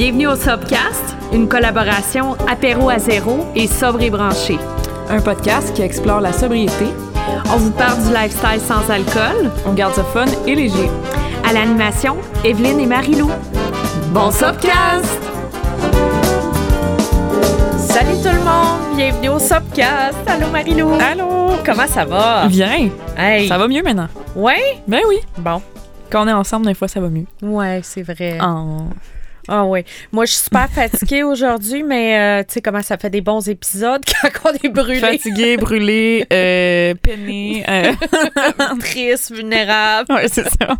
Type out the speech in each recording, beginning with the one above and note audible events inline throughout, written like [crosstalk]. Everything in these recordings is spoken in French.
Bienvenue au Sobcast, une collaboration apéro à zéro et sobre et branché. Un podcast qui explore la sobriété. On vous parle du lifestyle sans alcool. On garde ça fun et léger. À l'animation, Evelyne et Marilou. Bon Sobcast! Salut tout le monde, bienvenue au Sobcast. Allô Marilou. Allô! Comment ça va? Viens! Hey. Ça va mieux maintenant? Ouais? Ben oui. Bon. Quand on est ensemble, des fois, ça va mieux. Ouais, c'est vrai. Oh. Ah oui. Moi, je suis super [laughs] fatiguée aujourd'hui, mais euh, tu sais comment ça fait des bons épisodes [laughs] quand on est brûlé? Fatigué, brûlé, euh, [laughs] peiné. euh, Triste, vulnérable. ouais, c'est ça.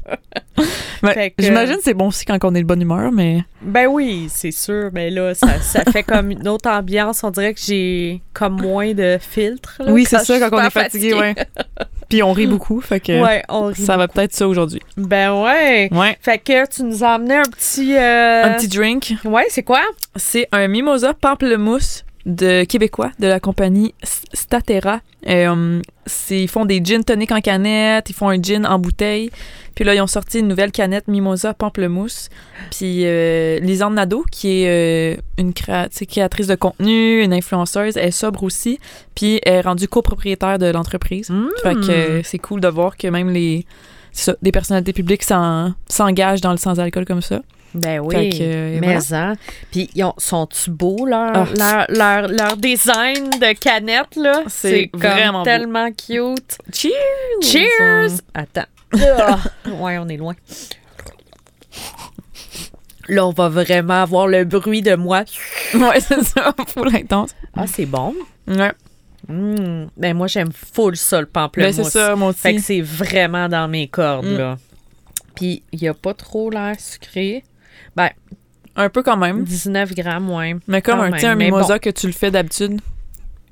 Ben, J'imagine que c'est bon aussi quand on est de bonne humeur, mais. Ben oui, c'est sûr. Mais là, ça, ça fait comme une autre ambiance. On dirait que j'ai comme moins de filtre. là, oui, c'est je ça, suis quand on est fatigué, ouais. [laughs] Puis on rit beaucoup, fait que. Ouais, on rit. Ça va peut-être ça aujourd'hui. Ben ouais. Ouais. Fait que tu nous as amené un petit. euh, Un petit drink. Ouais, c'est quoi? C'est un mimosa pamplemousse de québécois de la compagnie Statera. Euh, c'est- ils font des gin tonic en canette, ils font un gin en bouteille. Puis là, ils ont sorti une nouvelle canette mimosa pamplemousse. Puis euh, Lisanne Nadeau, qui est euh, une créatrice de contenu, une influenceuse, elle est sobre aussi. Puis elle est rendue copropriétaire de l'entreprise. Fait que euh, c'est cool de voir que même les ça, des personnalités publiques s'en- s'engagent dans le sans-alcool comme ça. Ben oui. Que, euh, mais voilà. hein. Puis ils ont- sont-tu beaux leur, Ah, leur, leur, leur design de canette là? C'est vraiment beau. tellement cute. Cheers! Cheers! Attends. Ah. [laughs] ouais, on est loin. Là, on va vraiment avoir le bruit de moi. Ouais, c'est ça, [laughs] full intense. Ah, c'est bon. Ouais. Mm. Ben moi, j'aime full ça, le pamplemousse. Ben, c'est ça, moi Fait que c'est vraiment dans mes cordes, Mm. là. Puis, il n'y a pas trop l'air sucré. Ben, Un peu quand même. 19 grammes, ouais. Mais comme un, un mimosa que tu le fais d'habitude.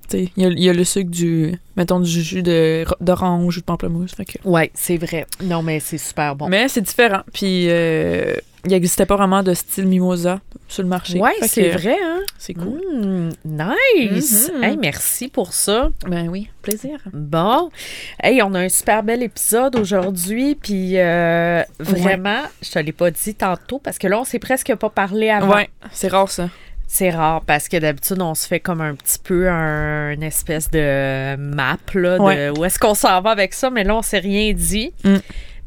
Tu sais, Il y, a- il y a le sucre du, mettons, du jus d'orange ou de pamplemousse. Fait que... Ouais, c'est vrai. Non, mais c'est super bon. Mais c'est différent. Puis euh, il n'existait pas vraiment de style mimosa sur le marché. ouais, Fait c'est vrai, hein? C'est cool. Mm, nice! Mhm. Hey, merci pour ça. Ben oui, plaisir. Bon. Hey, on a un super bel épisode aujourd'hui, puis euh, vraiment, je te l'ai pas dit tantôt, parce que là, on s'est presque pas parlé avant. Ouais, c'est rare ça. C'est rare, parce que d'habitude, on se fait comme un petit peu un, une espèce de map, là, de Ouais. où est-ce qu'on s'en va avec ça, mais là, on s'est rien dit. Mm. Puis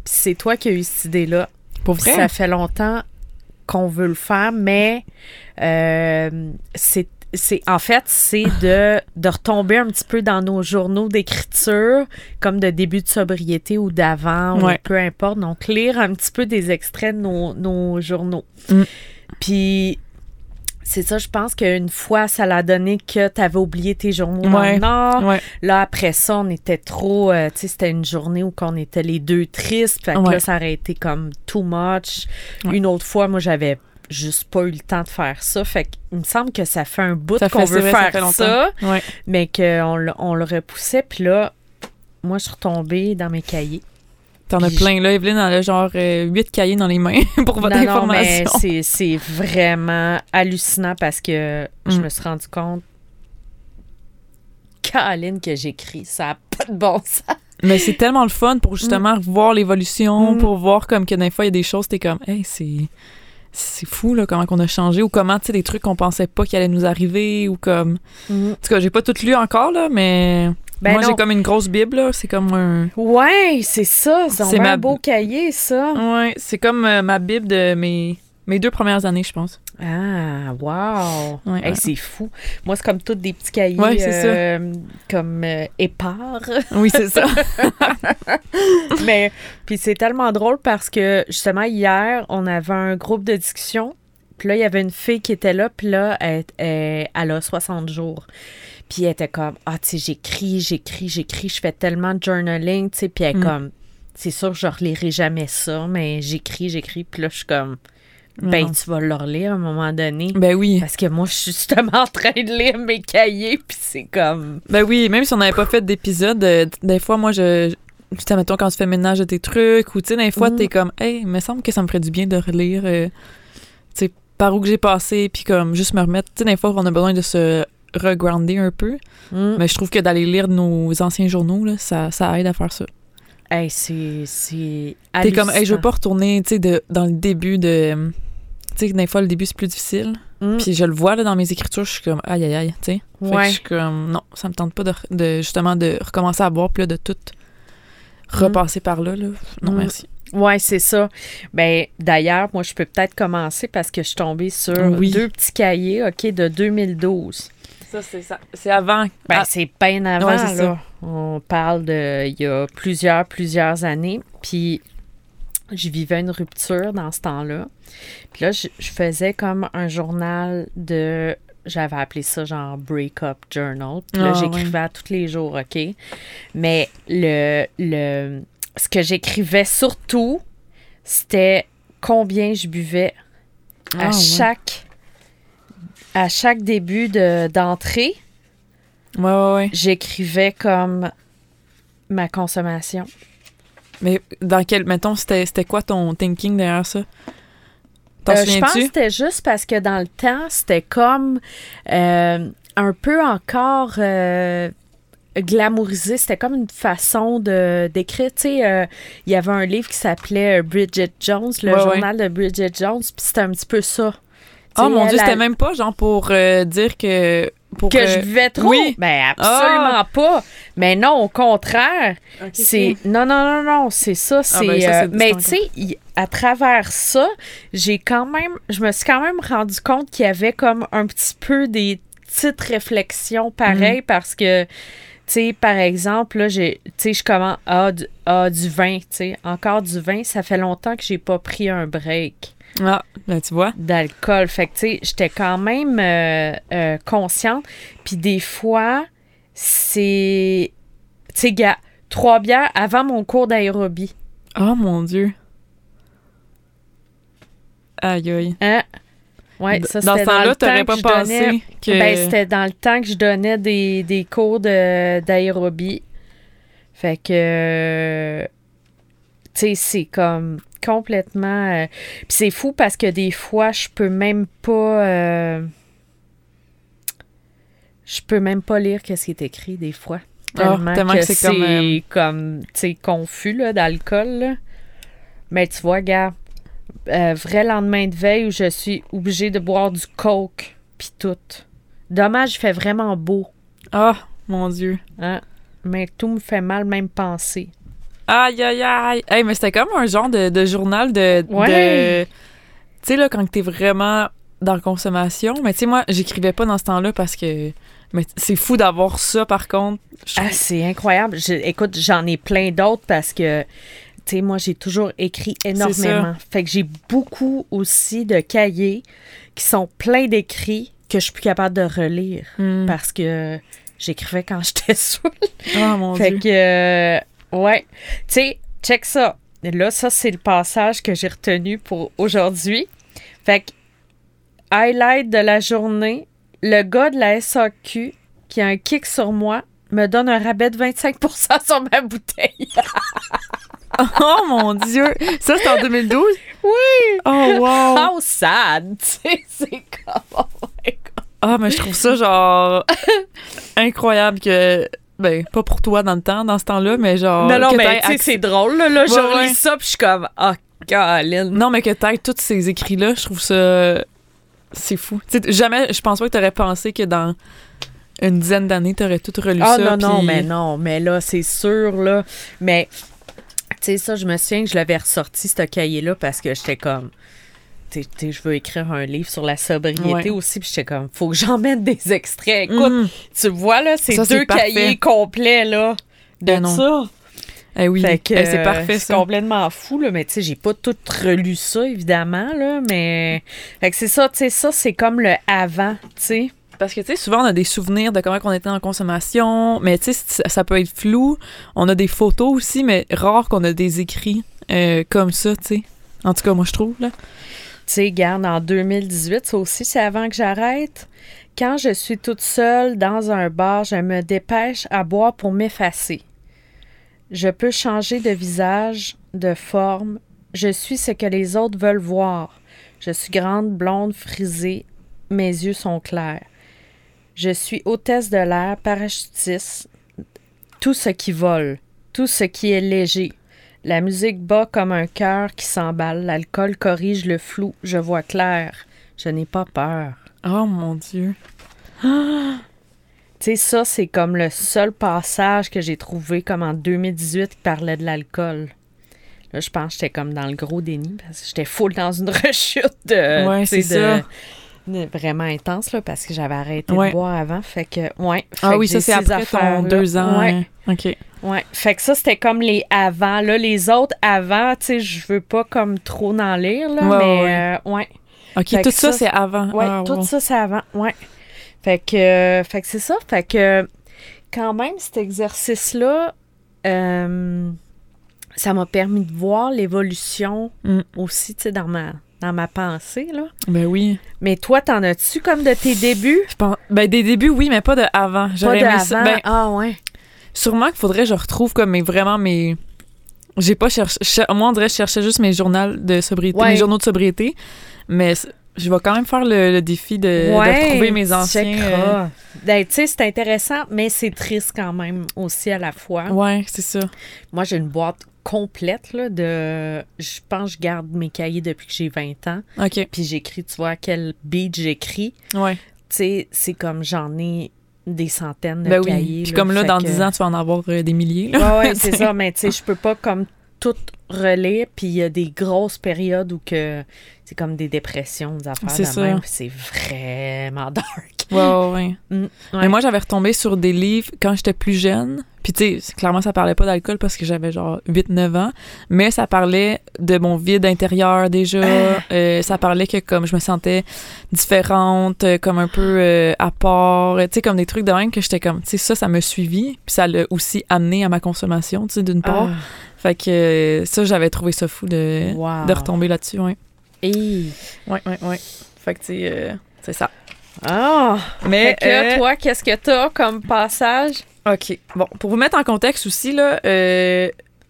c'est toi qui as eu cette idée-là. Pour vrai? Ça fait longtemps qu'on veut le faire, mais euh, c'est c'est en fait c'est [laughs] de, de retomber un petit peu dans nos journaux d'écriture comme de début de sobriété ou d'avant Ouais. ou peu importe donc lire un petit peu des extraits de nos, nos journaux Mm. puis c'est ça je pense qu'une fois ça l'a donné que tu avais oublié tes journaux dans Ouais. le Nord Ouais. Là, après ça, on était trop. euh, tu sais, c'était une journée où on était les deux tristes. Fait que Ouais. là, ça aurait été comme too much. Une autre fois, moi, j'avais juste pas eu le temps de faire ça. Fait qu'il me semble que ça fait un bout qu'on veut vrai, faire ça, mais qu'on on le repoussait. Puis là, moi, je suis retombée dans mes cahiers. T'en as plein là. Evelyne, elle a genre euh, huit cahiers dans les mains [laughs] pour votre non, non, mais information. c'est- vraiment hallucinant parce que je Mm. me suis rendu compte. Caroline, que j'écris, ça n'a pas de bon sens. Mais c'est tellement le fun pour justement voir l'évolution, Mm. pour voir comme que des fois il y a des choses, t'es comme, hey, c'est. C'est fou, là, comment qu'on a changé, ou comment, tu sais, des trucs qu'on pensait pas qu'il allait nous arriver, ou comme. En tout cas, j'ai pas tout lu encore, là, mais. Ben moi, j'ai comme une grosse Bible, là. C'est comme un. Ouais, c'est ça. C'est C'est un ma- beau cahier, ça. Ouais, c'est comme euh, ma Bible de mes, mes deux premières années, je pense. Ah, wow. Ouais, Hey, ouais. c'est fou. Moi, c'est comme tous des petits cahiers Ouais, c'est ça. euh, comme euh, épars. Oui, c'est ça. [laughs] Mais puis c'est tellement drôle parce que justement hier, on avait un groupe de discussion. Puis là, il y avait une fille qui était là, puis là, elle, elle- elle a 60 jours. Puis elle était comme Ah, tu sais, j'écris, j'écris, j'écris, je fais tellement de journaling, tu sais, puis elle est Mm. comme C'est sûr, je relirai jamais ça, mais j'écris, j'écris, puis là, je suis comme Ben, Non. tu vas le relire à un moment donné. Ben oui. Parce que moi, je suis justement en train de lire mes cahiers, puis c'est comme. Ben oui, même si on n'avait pas fait d'épisode, euh, des fois, moi, je. Tu mettons, quand tu fais ménage de tes trucs, ou tu sais, des fois, Mhm. t'es comme, hey, il me semble que ça me ferait du bien de relire, euh, tu sais, par où que j'ai passé, puis comme juste me remettre. Tu sais, des fois, on a besoin de se regrounder un peu. Mm. Mais je trouve que d'aller lire nos anciens journaux, là, ça, ça aide à faire ça. Hey, c'est. c'est T'es comme, hey, je veux pas retourner, tu sais, de- dans le début de. Tu sais, des fois, le début, c'est plus difficile. Mm. Puis je le vois là, dans mes écritures, je suis comme aïe aïe aïe, tu sais. Fait que Ouais. je suis comme non, ça me tente pas de, de- justement de recommencer à boire, puis là, de tout repasser par là. là. Non, Mm. merci. Ouais, c'est ça. Ben, d'ailleurs, moi, je peux peut-être commencer parce que je suis tombée sur Oui. deux petits cahiers, OK, de 2012. Ça, c'est ça. C'est avant. Ben, Ah, c'est bien avant, Ouais, c'est ça. là. On parle de il y a plusieurs, plusieurs années. Puis, je vivais une rupture dans ce temps-là. Puis là, je, je faisais comme un journal de... J'avais appelé ça genre Breakup Journal. Puis là, Ah, j'écrivais tous les jours, OK? Mais le, le, ce que j'écrivais surtout, c'était combien je buvais à Ah, chaque à chaque début de- d'entrée Ouais, ouais, ouais. j'écrivais comme ma consommation. Mais dans quel. Mettons, c'était c'était quoi ton thinking derrière ça? T'en Euh, je pense que c'était juste parce que dans le temps, c'était comme euh, un peu encore euh, glamourisé. C'était comme une façon de d'écrire. Tu sais, euh, il y avait un livre qui s'appelait Bridget Jones, le Ouais, ouais. journal de Bridget Jones, puis c'était un petit peu ça. Oh mon dieu, elle, c'était même pas genre pour euh, dire que. Pour, que euh, je buvais trop? oui. Ben absolument pas. Mais non, au contraire. C'est non non non non, c'est ça, c'est ben, ça, euh, c'est mais tu sais y- à travers ça, j'ai quand même je me suis quand même rendu compte qu'il y avait comme un petit peu des petites réflexions pareilles parce que tu sais par exemple là j'ai tu sais je commence ah du, ah, du vin, tu sais, encore du vin, ça fait longtemps que j'ai pas pris un break Ah, ben, tu vois. d'alcool. Fait que, tu sais, j'étais quand même euh, euh, consciente. Puis des fois, c'est. Tu sais, gars, trois bières avant mon cours d'aérobie. Oh mon dieu. Aïe aïe. Hein? Ouais, ça, dans ce temps-là, temps t'aurais pas pensé donnais- que. Ben, c'était dans le temps que je donnais des, des cours de- d'aérobie. Fait que. Tu sais, c'est comme complètement. euh, Puis c'est fou parce que des fois, je peux même pas. euh, Je peux même pas lire ce qui est écrit des fois. Ah, Tellement, tellement que, que c'est comme, euh, comme, tu sais, confus là, d'alcool. Mais tu vois, gars, euh, vrai lendemain de veille où je suis obligée de boire du coke puis tout. Dommage, il fait vraiment beau, Ah, mon dieu. hein? Mais tout me fait mal même penser. Aïe, aïe, aïe. Hey, mais c'était comme un genre de, de journal de. Ouais. de- Tu sais, là, quand t'es vraiment dans la consommation. Mais tu sais, moi, j'écrivais pas dans ce temps-là parce que. Mais c'est fou d'avoir ça, par contre. Ah, c'est incroyable. Je- écoute, j'en ai plein d'autres parce que, tu sais, moi, j'ai toujours écrit énormément. Fait que j'ai beaucoup aussi de cahiers qui sont pleins d'écrits que je suis plus capable de relire Hmm. parce que j'écrivais quand [laughs] j'étais saoule. Ah, mon Fait dieu. que, euh, ouais. Tu sais, check ça. Là, ça, c'est le passage que j'ai retenu pour aujourd'hui. Fait que, highlight de la journée, le gars de la SAQ qui a un kick sur moi me donne un rabais de 25% sur ma bouteille. [laughs] Oh, mon dieu. Ça, c'était en 2012? Oui! Oh, wow. How sad! [laughs] Tu sais, c'est comme, oh my God. Ah, mais je trouve ça, genre, incroyable que. Ben, pas pour toi dans le temps, dans ce temps-là, mais genre. non, non, mais tu sais, c'est drôle, là. là je Ouais, relis ouais. ça, puis je suis comme, oh, Caroline. Non, mais que t'aies tous ces écrits-là, je trouve ça. C'est fou. Tu sais, jamais, je pense pas que t'aurais pensé que dans une dizaine d'années, t'aurais tout relu Ah ça. non, non, mais non, mais là, c'est sûr, là. Mais, tu sais, ça, je me souviens que je l'avais ressorti, ce cahier-là, parce que j'étais comme, tu sais, tu sais, je veux écrire un livre sur la sobriété Ouais. aussi, puis j'étais comme, faut que j'en mette des extraits. Écoute, Mhm. tu vois, là, c'est deux cahiers complets, là, de Ben non. ça. Eh oui, Eh, c'est parfait, C'est complètement fou, là, mais tu sais, j'ai pas tout relu ça, évidemment, là, mais... Fait que c'est ça, tu sais, ça, c'est comme le avant, tu sais. Parce que, tu sais, souvent, on a des souvenirs de comment on était en consommation, mais tu sais, ça, ça peut être flou. On a des photos aussi, mais rare qu'on a des écrits euh, comme ça, tu sais. En tout cas, moi, je trouve, là. Sais, garde, en 2018, ça aussi, c'est avant que j'arrête. Quand je suis toute seule dans un bar, je me dépêche à boire pour m'effacer. Je peux changer de visage, de forme. Je suis ce que les autres veulent voir. Je suis grande, blonde, frisée. Mes yeux sont clairs. Je suis hôtesse de l'air, parachutiste. Tout ce qui vole, tout ce qui est léger. La musique bat comme un cœur qui s'emballe. L'alcool corrige le flou. Je vois clair. Je n'ai pas peur. Oh mon Dieu. [gasps] Tu sais, ça, c'est comme le seul passage que j'ai trouvé comme en 2018 qui parlait de l'alcool. Là, je pense que j'étais comme dans le gros déni parce que j'étais full dans une [laughs] rechute de, Ouais, c'est ça. de vraiment intense là, parce que j'avais arrêté Ouais. de boire avant. Fait que, ouais. Fait Ah que oui, ça c'est ces après ton deux ans. Ouais, hein. OK. ouais. Fait que ça, c'était comme les avant. Là, les autres avant, tu sais, je veux pas comme trop en lire, là, Ouais, mais ouais. euh, ouais. OK, Fait tout ça, ça, c'est avant. Ouais, Ah, tout wow. ça, c'est avant. Ouais. Fait que, euh, fait que c'est ça. Fait que, quand même, cet exercice-là, euh, ça m'a permis de voir l'évolution Mm. aussi, tu sais, dans ma, dans ma pensée, là. Ben oui. Mais toi, t'en as-tu comme de tes débuts? Je pense... Ben des débuts, oui, mais pas de avant. Pas J'aurais de aimé ça. avant? Ben, ah, ouais. sûrement qu'il faudrait que je retrouve comme mes, vraiment mes... J'ai pas cherché... cher- Moi, on dirait que je cherchais juste mes journaux de sobriété, Ouais. mes journaux de sobriété. Mais je vais quand même faire le, le défi de, de retrouver mes anciens... checkeras. Ben, tu sais, c'est intéressant, mais c'est triste quand même aussi à la fois. euh, Ouais, c'est ça. Moi, j'ai une boîte complète là, de. Je pense que je garde mes cahiers depuis que j'ai 20 ans. OK. Puis j'écris, tu vois, quel beat j'écris. Ouais. Tu sais, c'est comme j'en ai des centaines de Ben oui. cahiers. Puis comme là, dans que- 10 ans, tu vas en avoir euh, des milliers. Là. Ouais, ouais, c'est [laughs] ça. Mais tu sais, je peux pas comme tout relire. Puis il y a des grosses périodes où que c'est comme des dépressions, des affaires C'est de ça. même. C'est vraiment [laughs] dark. Ouais, ouais, ouais. Mm, Mais moi, j'avais retombé sur des livres quand j'étais plus jeune. Puis, tu sais, clairement, ça parlait pas d'alcool parce que j'avais genre 8-9 ans. Mais ça parlait de mon vide intérieur déjà. Euh, ça parlait que comme je me sentais différente, euh, comme un peu euh, à part. Tu sais, comme des trucs de même que j'étais comme, tu sais, ça, ça me suivi. Puis ça l'a aussi amené à ma consommation, tu sais, d'une part. Ah, Fait que ça, j'avais trouvé ça fou de, wow. de retomber là-dessus, ouais. Hey. Ouais, ouais, ouais. Fait que, tu sais, euh, c'est ça. Ah! Mais que euh, toi, qu'est-ce que t'as comme passage? OK. Bon, pour vous mettre en contexte aussi, là, euh,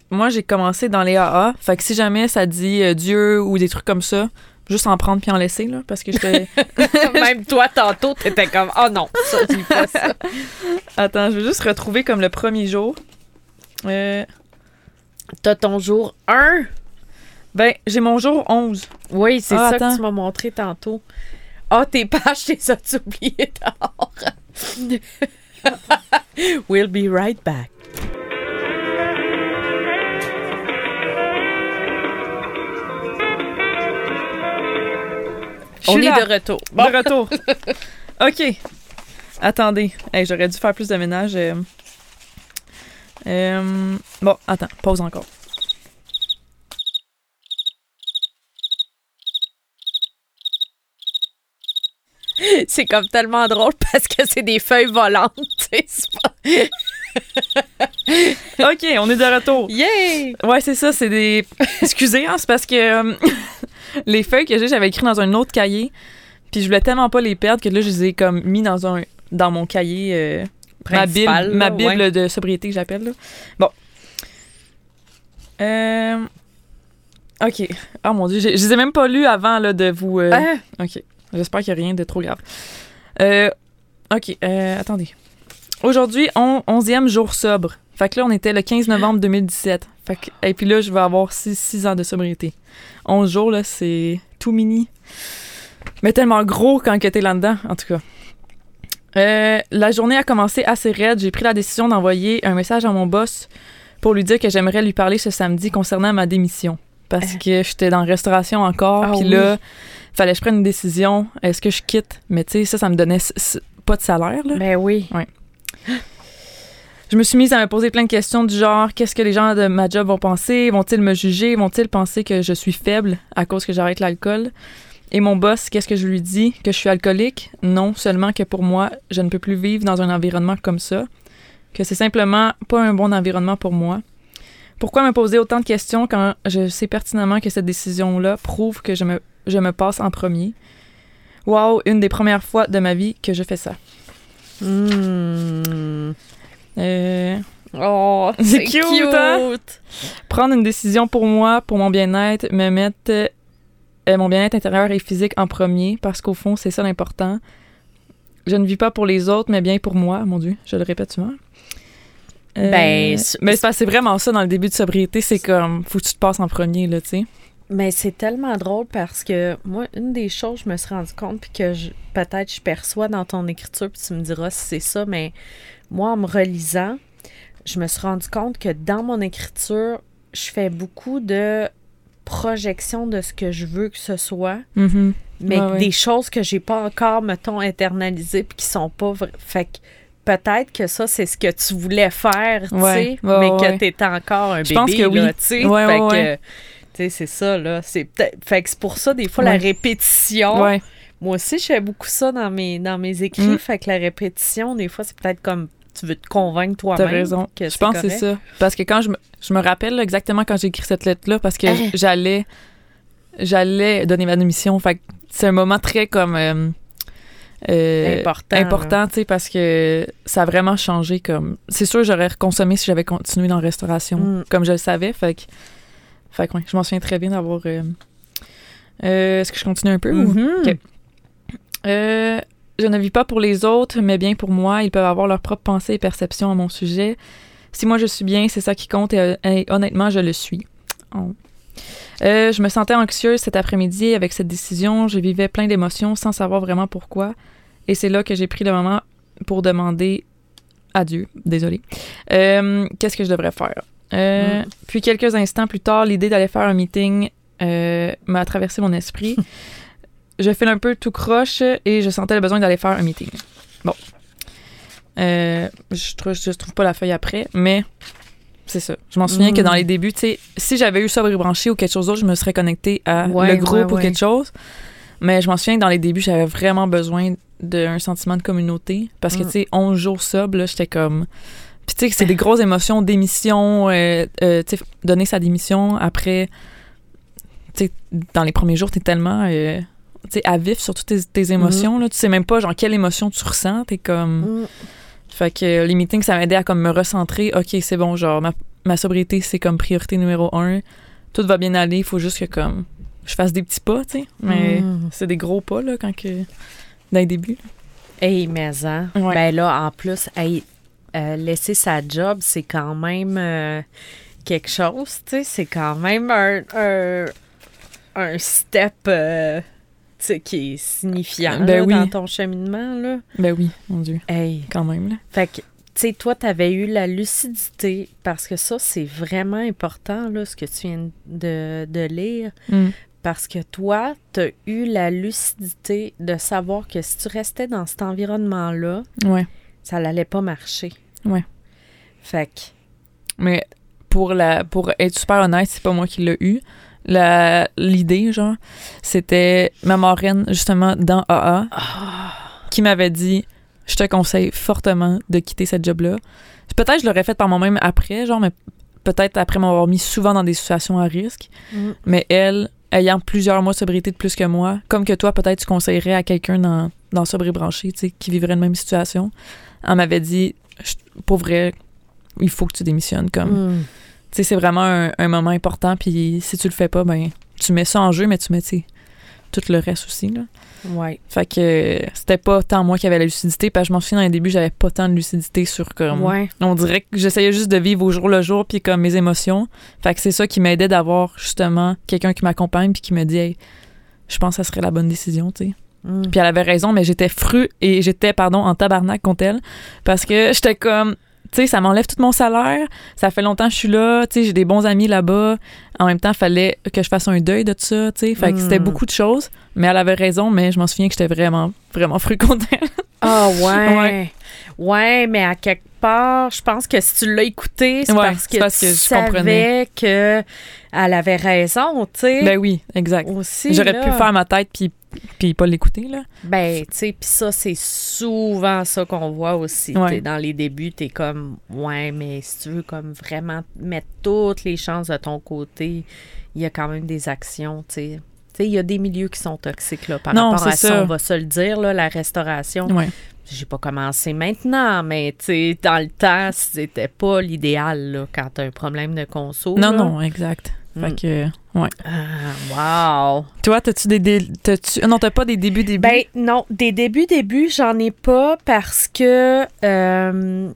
moi, j'ai commencé dans les AA. Fait que si jamais ça dit euh, Dieu ou des trucs comme ça, juste en prendre puis en laisser, là, parce que j'étais... [laughs] Même toi, tantôt, t'étais comme, oh non, ça, lis pas ça. [laughs] Attends, je vais juste retrouver comme le premier jour. Euh, T'as ton jour 1? ben, j'ai mon jour 11. Oui, c'est Ah, ça attends. que tu m'as montré tantôt. Ah, tes pages, [laughs] t'es ça oubliées dehors? [laughs] we'll be right back. On est là. de retour. Bon. De retour. [laughs] OK. Attendez. Hey, J'aurais dû faire plus de ménage. euh. Euh, bon, attends. Pause encore. C'est comme tellement drôle [laughs] parce que c'est des feuilles volantes. [laughs] OK, on est de retour. Yay! Ouais, c'est ça, c'est des. [laughs] Excusez, hein, c'est parce que euh, les feuilles que j'ai, j'avais écrit dans un autre cahier. Puis je voulais tellement pas les perdre que là, je les ai comme mis dans un dans mon cahier. euh, ma bible, Principal, ma bible ouais. de sobriété que j'appelle. Bon. Euh, OK. Oh mon Dieu, je, je les ai même pas lus avant là, de vous. euh, Ah, OK. J'espère qu'il n'y a rien de trop grave. Euh, OK. euh, attendez. Aujourd'hui, on, 11e jour sobre. Fait que là, on était le 15 novembre 2017. Fait que, et puis là, je vais avoir 6 ans de sobriété. 11 jours, là, c'est tout mini. Mais tellement gros quand t'es là-dedans, en tout cas. Euh, la journée a commencé assez raide. J'ai pris la décision d'envoyer un message à mon boss pour lui dire que j'aimerais lui parler ce samedi concernant ma démission. Parce que j'étais dans la restauration encore. Ah Puis oui. là, fallait que je prenne une décision. Est-ce que je quitte? Mais tu sais, ça, ça me donnait pas de salaire. Là. ben oui. Je me suis mise à me poser plein de questions du genre qu'est-ce que les gens de ma job vont penser? Vont-ils me juger? Vont-ils penser que je suis faible à cause que j'arrête l'alcool? Et mon boss, qu'est-ce que je lui dis? Que je suis alcoolique? Non, seulement que pour moi, je ne peux plus vivre dans un environnement comme ça. Que c'est simplement pas un bon environnement pour moi. Pourquoi me poser autant de questions quand je sais pertinemment que cette décision-là prouve que je me, je me passe en premier? Wow, une des premières fois de ma vie que je fais ça. Euh, Oh, [laughs] C'est c'est cute, cute. hein? prendre une décision pour moi, pour mon bien-être, me mettre euh, mon bien-être intérieur et physique en premier, parce qu'au fond, c'est ça l'important. Je ne vis pas pour les autres, mais bien pour moi. Mon Dieu, je le répète souvent. Euh, Ben, mais c'est vraiment ça dans le début de sobriété, c'est comme faut que tu te passes en premier là, tu sais. Mais c'est tellement drôle parce que moi, une des choses, je me suis rendu compte, puis que je- peut-être je perçois dans ton écriture, puis tu me diras si c'est ça, mais moi, en me relisant, je me suis rendu compte que dans mon écriture, je fais beaucoup de projection de ce que je veux que ce soit, Mhm. mais des choses que j'ai pas encore, mettons, internalisées, puis qui sont pas vraies. Fait que peut-être que ça, c'est ce que tu voulais faire, tu Ouais, sais, ouais, mais que t'étais encore un Je bébé, pense que là, oui. tu sais. Fait que, tu c'est ça, là. C'est peut-être... Fait que c'est pour ça, des fois, la répétition... Moi aussi, je fais beaucoup ça dans mes, dans mes écrits. Mm. Fait que la répétition, des fois, c'est peut-être comme tu veux te convaincre T'as toi-même. raison. que Je pense que c'est ça. Parce que quand je me, je me rappelle là, exactement quand j'ai écrit cette lettre-là, parce que Ah. j'allais j'allais donner ma démission. Fait que c'est un moment très comme euh, euh, Important, important, tu sais, parce que ça a vraiment changé. Comme c'est sûr, j'aurais reconsommé si j'avais continué dans la restauration, Mm. comme je le savais. Fait que, fait que ouais, je m'en souviens très bien d'avoir. euh, euh, Est-ce que je continue un peu Mhm. Ok. Euh, je ne vis pas pour les autres, mais bien pour moi. Ils peuvent avoir leurs propres pensées et perceptions à mon sujet. Si moi je suis bien, c'est ça qui compte et, et honnêtement, je le suis. Oh. Euh, je me sentais anxieuse cet après-midi avec cette décision. Je vivais plein d'émotions sans savoir vraiment pourquoi. Et c'est là que j'ai pris le moment pour demander à Dieu, désolé, euh, qu'est-ce que je devrais faire. Euh, Mm. Puis quelques instants plus tard, l'idée d'aller faire un meeting m'a traversé mon esprit. [laughs] je file un peu tout croche et je sentais le besoin d'aller faire un meeting. Bon. Je, trouve, je trouve pas la feuille après, mais c'est ça. Je m'en souviens Mm. que dans les débuts, tu sais, si j'avais eu sobre branché ou quelque chose d'autre, je me serais connectée à Ouais, le groupe ouais, ou quelque chose. Mais je m'en souviens que dans les débuts, j'avais vraiment besoin d'un sentiment de communauté. Parce que, Mm. tu sais, 11 jours sobre, là, j'étais comme. Puis, tu sais, c'est des grosses émotions, démission, euh, euh, tu sais, donner sa démission après. Tu sais, dans les premiers jours, t'es tellement. euh, tu sais, à vif sur toutes tes, tes émotions, là. Tu sais même pas, genre, quelle émotion tu ressens. T'es comme. Fait que les meetings, ça m'aidait à comme me recentrer. OK, c'est bon, genre, ma, ma sobriété, c'est comme priorité numéro un. Tout va bien aller, il faut juste que comme je fasse des petits pas, tu sais. Mais Mm. c'est des gros pas, là, quand que. Dans les débuts. Hey, mais hein. Ouais. Ben là, en plus, hey, euh, laisser sa job, c'est quand même euh, quelque chose, tu sais. C'est quand même un, un, un step, euh, qui est signifiant Ben là, oui. dans ton cheminement, là. Ben oui, mon Dieu, Hey, quand même, là. fait que, tu sais, toi, tu avais eu la lucidité, parce que ça, c'est vraiment important, là, ce que tu viens de, de lire. Mm. Parce que toi, tu as eu la lucidité de savoir que si tu restais dans cet environnement-là, Ouais. ça n'allait pas marcher. Ouais. Fait que, Mais pour, la, pour être super honnête, c'est pas moi qui l'ai eu. La- L'idée, genre, c'était ma marraine, justement, dans AA, qui m'avait dit Je te conseille fortement de quitter cette job-là. Peut-être que je l'aurais fait par moi-même après, genre, mais peut-être après m'avoir mis souvent dans des situations à risque. Mm. Mais elle, ayant plusieurs mois de sobriété de plus que moi, comme que toi, peut-être tu conseillerais à quelqu'un dans, dans Sobre et Branché, tu sais, qui vivrait la même situation, elle m'avait dit, Je- pour vrai, il faut que tu démissionnes. Comme, mm, sais, c'est vraiment un, un moment important, puis si tu le fais pas, ben, tu mets ça en jeu, mais tu mets, tout le reste aussi, là. ouais. Fait que c'était pas tant moi qui avait la lucidité, parce que je m'en souviens dans les débuts, j'avais pas tant de lucidité sur comme. Ouais. On dirait que j'essayais juste de vivre au jour le jour, puis comme mes émotions. Fait que c'est ça qui m'aidait d'avoir justement quelqu'un qui m'accompagne, puis qui me dit, hey, je pense que ça serait la bonne décision, tu sais. Mm. Puis elle avait raison, mais j'étais fru et j'étais, pardon, en tabarnak contre elle. Parce que j'étais comme, tu sais, ça m'enlève tout mon salaire. Ça fait longtemps que je suis là. Tu sais, j'ai des bons amis là-bas. En même temps, il fallait que je fasse un deuil de tout ça, tu sais. Fait que c'était beaucoup de choses. Mais elle avait raison, mais je m'en souviens que j'étais vraiment, vraiment fru contre elle. Ah ouais. [laughs] Ouais. ouais. mais à quelque part, je pense que si tu l'as écouté, c'est Ouais, parce que parce tu que je savais comprenais. que elle avait raison, tu sais. ben oui, exact. J'aurais pu faire ma tête puis, puis pas l'écouter, là. Ben, tu sais, puis ça, c'est souvent ça qu'on voit aussi. Ouais. T'es dans les débuts, t'es comme, ouais, mais si tu veux comme vraiment mettre toutes les chances de ton côté, il y a quand même des actions, tu sais. Tu sais, il y a des milieux qui sont toxiques, là, par Non, rapport à ça, ça. on va se le dire, là, la restauration. Ouais. J'ai pas commencé maintenant, mais tu sais, dans le temps, c'était pas l'idéal, là, quand t'as un problème de conso. Non, là. non, exact. Fait Mm. que, ouais. Ah, wow! Toi, t'as-tu des, dé- t'as-tu, ah non, t'as pas des débuts, débuts? Ben non, des débuts, débuts, j'en ai pas parce que euh,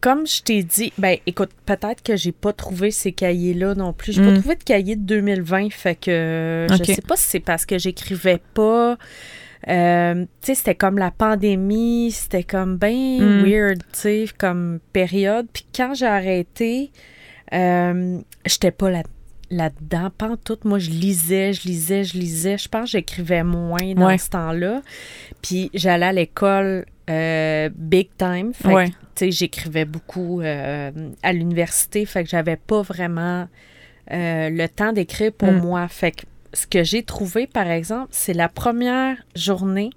comme je t'ai dit, ben écoute, peut-être que j'ai pas trouvé ces cahiers-là non plus. J'ai Mm. pas trouvé de cahier de 2020, fait que euh, Ok. je sais pas si c'est parce que j'écrivais pas. Euh, tu sais, c'était comme la pandémie, c'était comme bien Mm. weird, tu sais, comme période. Puis quand j'ai arrêté, euh, j'étais pas là là-dedans, pas tout. Moi, je lisais, je lisais, je lisais. Je pense que j'écrivais moins dans Ouais. ce temps-là. Puis j'allais à l'école euh, big time. Fait que, Ouais. tu sais, j'écrivais beaucoup euh, à l'université. Fait que j'avais pas vraiment euh, le temps d'écrire pour Mm. moi. Fait que ce que j'ai trouvé, par exemple, c'est la première journée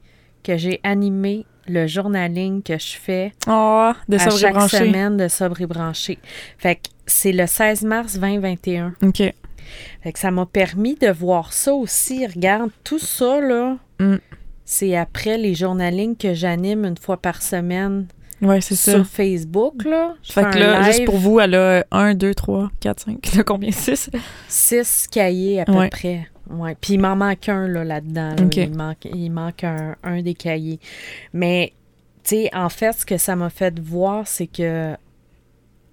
que j'ai animé le journaling que je fais Oh, de à chaque branché. semaine de sobre et branché. Fait que c'est le 16 mars 2021. OK. Fait que ça m'a permis de voir ça aussi. Regarde, tout ça, là, Mm. c'est après les journalings que j'anime une fois par semaine Ouais, c'est ça. sur Facebook, là. Je Fait que là, juste pour vous, elle a 1, 2, 3, 4, 5. T'as combien? 6? six cahiers à peu Ouais. près. Ouais. Puis il m'en manque un, là, là-dedans. là. Il manque, il manque un, un des cahiers. Mais, tu sais, en fait, ce que ça m'a fait voir, c'est que...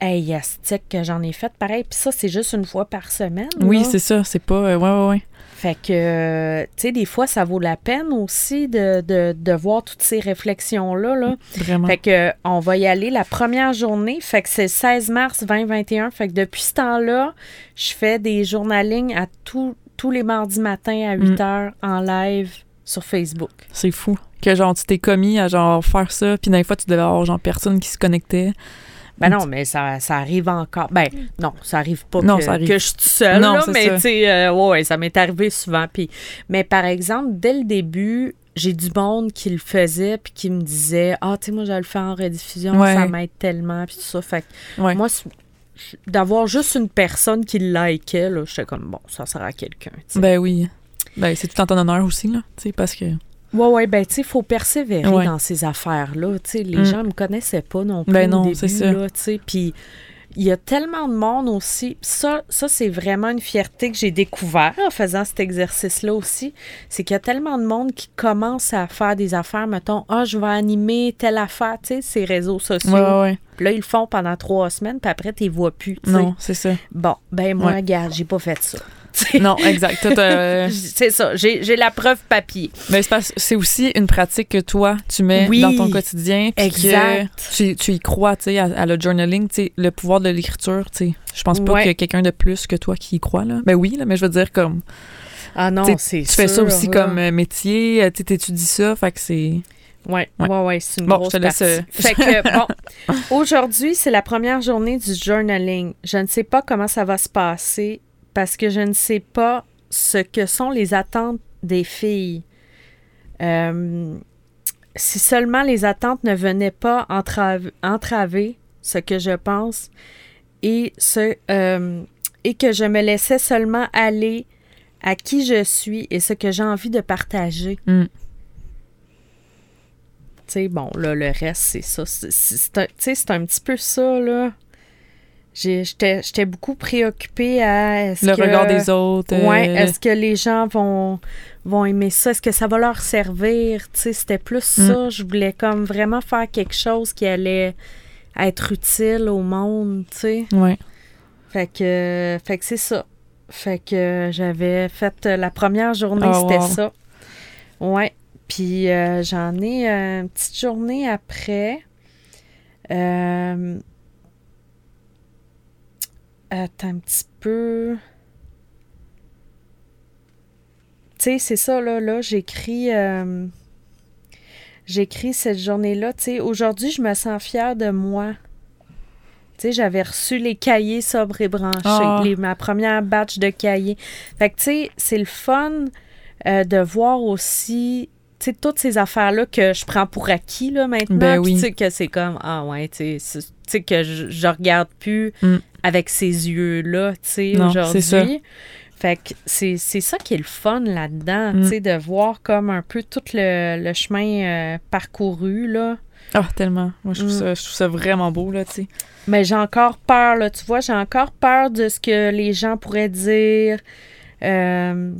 Hey, astique que j'en ai fait pareil. Puis ça, c'est juste une fois par semaine. Oui, c'est ça. C'est pas. euh, ouais, ouais, ouais. Fait que, euh, tu sais, des fois, ça vaut la peine aussi de, de, de voir toutes ces réflexions-là. Là. Vraiment. Fait que, euh, on va y aller la première journée. Fait que c'est le 16 mars 2021. Fait que depuis ce temps-là, je fais des journalings à tous tous les mardis matins à 8 Mm. h en live sur Facebook. C'est fou. Que genre, tu t'es commis à genre faire ça, puis des fois, tu devais avoir genre personne qui se connectait. Ben non, mais ça, ça arrive encore. Ben non, ça arrive pas Non, que, ça arrive. que je suis seule, Non, là, mais tu sais, euh, ouais, ça m'est arrivé souvent. Puis, mais par exemple, dès le début, j'ai du monde qui le faisait puis qui me disait « Ah, tu sais, moi, je le fais en rediffusion, Ouais. ça m'aide tellement, puis tout ça. » Fait que Ouais. moi, d'avoir juste une personne qui le likait, là, j'étais comme « Bon, ça sert à quelqu'un. Ben oui. Ben, c'est tout en ton honneur aussi, là. Tu sais, parce que. Ouais, ouais, ben, tu sais, il faut persévérer Ouais. dans ces affaires-là. Tu sais, les Mm. gens me connaissaient pas non plus Ben au non, début, c'est ça. là, tu sais. Puis il y a tellement de monde aussi. Ça, ça c'est vraiment une fierté que j'ai découvert en faisant cet exercice-là aussi. C'est qu'il y a tellement de monde qui commence à faire des affaires, mettons, ah, je vais animer telle affaire, tu sais, ces réseaux sociaux. Ouais, ouais, là, ils le font pendant trois semaines, puis après, tu les vois plus. Non, c'est ça. Bon, ben moi, Ouais. regarde, j'ai pas fait ça. Non, exact. T'as- [laughs] C'est ça, j'ai j'ai la preuve papier. Mais c'est aussi une pratique que toi, tu mets Oui. dans ton quotidien. Exact. que Tu, tu y crois, tu sais, à, à le journaling, tu le pouvoir de l'écriture, tu sais. Je pense pas Ouais. qu'il y a quelqu'un de plus que toi qui y croit, là. Ben oui, là, mais je veux dire, comme, Ah non, c'est tu fais ça aussi comme euh, métier, euh, tu sais, t'étudies ça, fait que c'est... Ouais, Ouais. ouais, ouais, c'est une Bon, grosse je te laisse, partie. euh, Fait que, [laughs] bon, aujourd'hui, c'est la première journée du journaling. Je ne sais pas comment ça va se passer parce que je ne sais pas ce que sont les attentes des filles. Euh, si seulement les attentes ne venaient pas entrave- entraver ce que je pense et, ce, euh, et que je me laissais seulement aller à qui je suis et ce que j'ai envie de partager. Mm. Tu sais, bon, là, le reste, c'est ça. C'est- un- Tu sais, c'est un petit peu ça, là. J'étais beaucoup préoccupée à... Le que- regard des autres. euh, Ouais, est-ce que les gens vont, vont aimer ça? Est-ce que ça va leur servir? Tu sais, c'était plus Mm. ça. Je voulais comme vraiment faire quelque chose qui allait être utile au monde, tu sais. Ouais. Fait que, fait que c'est ça. Fait que j'avais fait euh, la première journée, Oh, c'était wow. ça. Ouais. Puis euh, j'en ai euh, une petite journée après. Euh, attends un petit peu. Tu sais, c'est ça, là, là, j'écris... euh, j'écris cette journée-là. Tu sais, aujourd'hui, je me sens fière de moi. Tu sais, j'avais reçu les cahiers sobres et branchés, Ah. les- ma première batch de cahiers. Fait que, tu sais, c'est le fun euh, de voir aussi, toutes ces affaires-là que je prends pour acquis, là, maintenant. Ben oui. tu sais, que c'est comme, ah ouais, tu sais, que je, je regarde plus Mm. avec ces yeux-là, tu sais, aujourd'hui. Fait que c'est c'est ça qui est le fun là-dedans, Mm. tu sais, de voir comme un peu tout le, le chemin euh, parcouru, là. Ah, tellement. Moi, je trouve, Mm. ça, je trouve ça vraiment beau, là, tu sais. Mais j'ai encore peur, là, tu vois, j'ai encore peur de ce que les gens pourraient dire. Euh,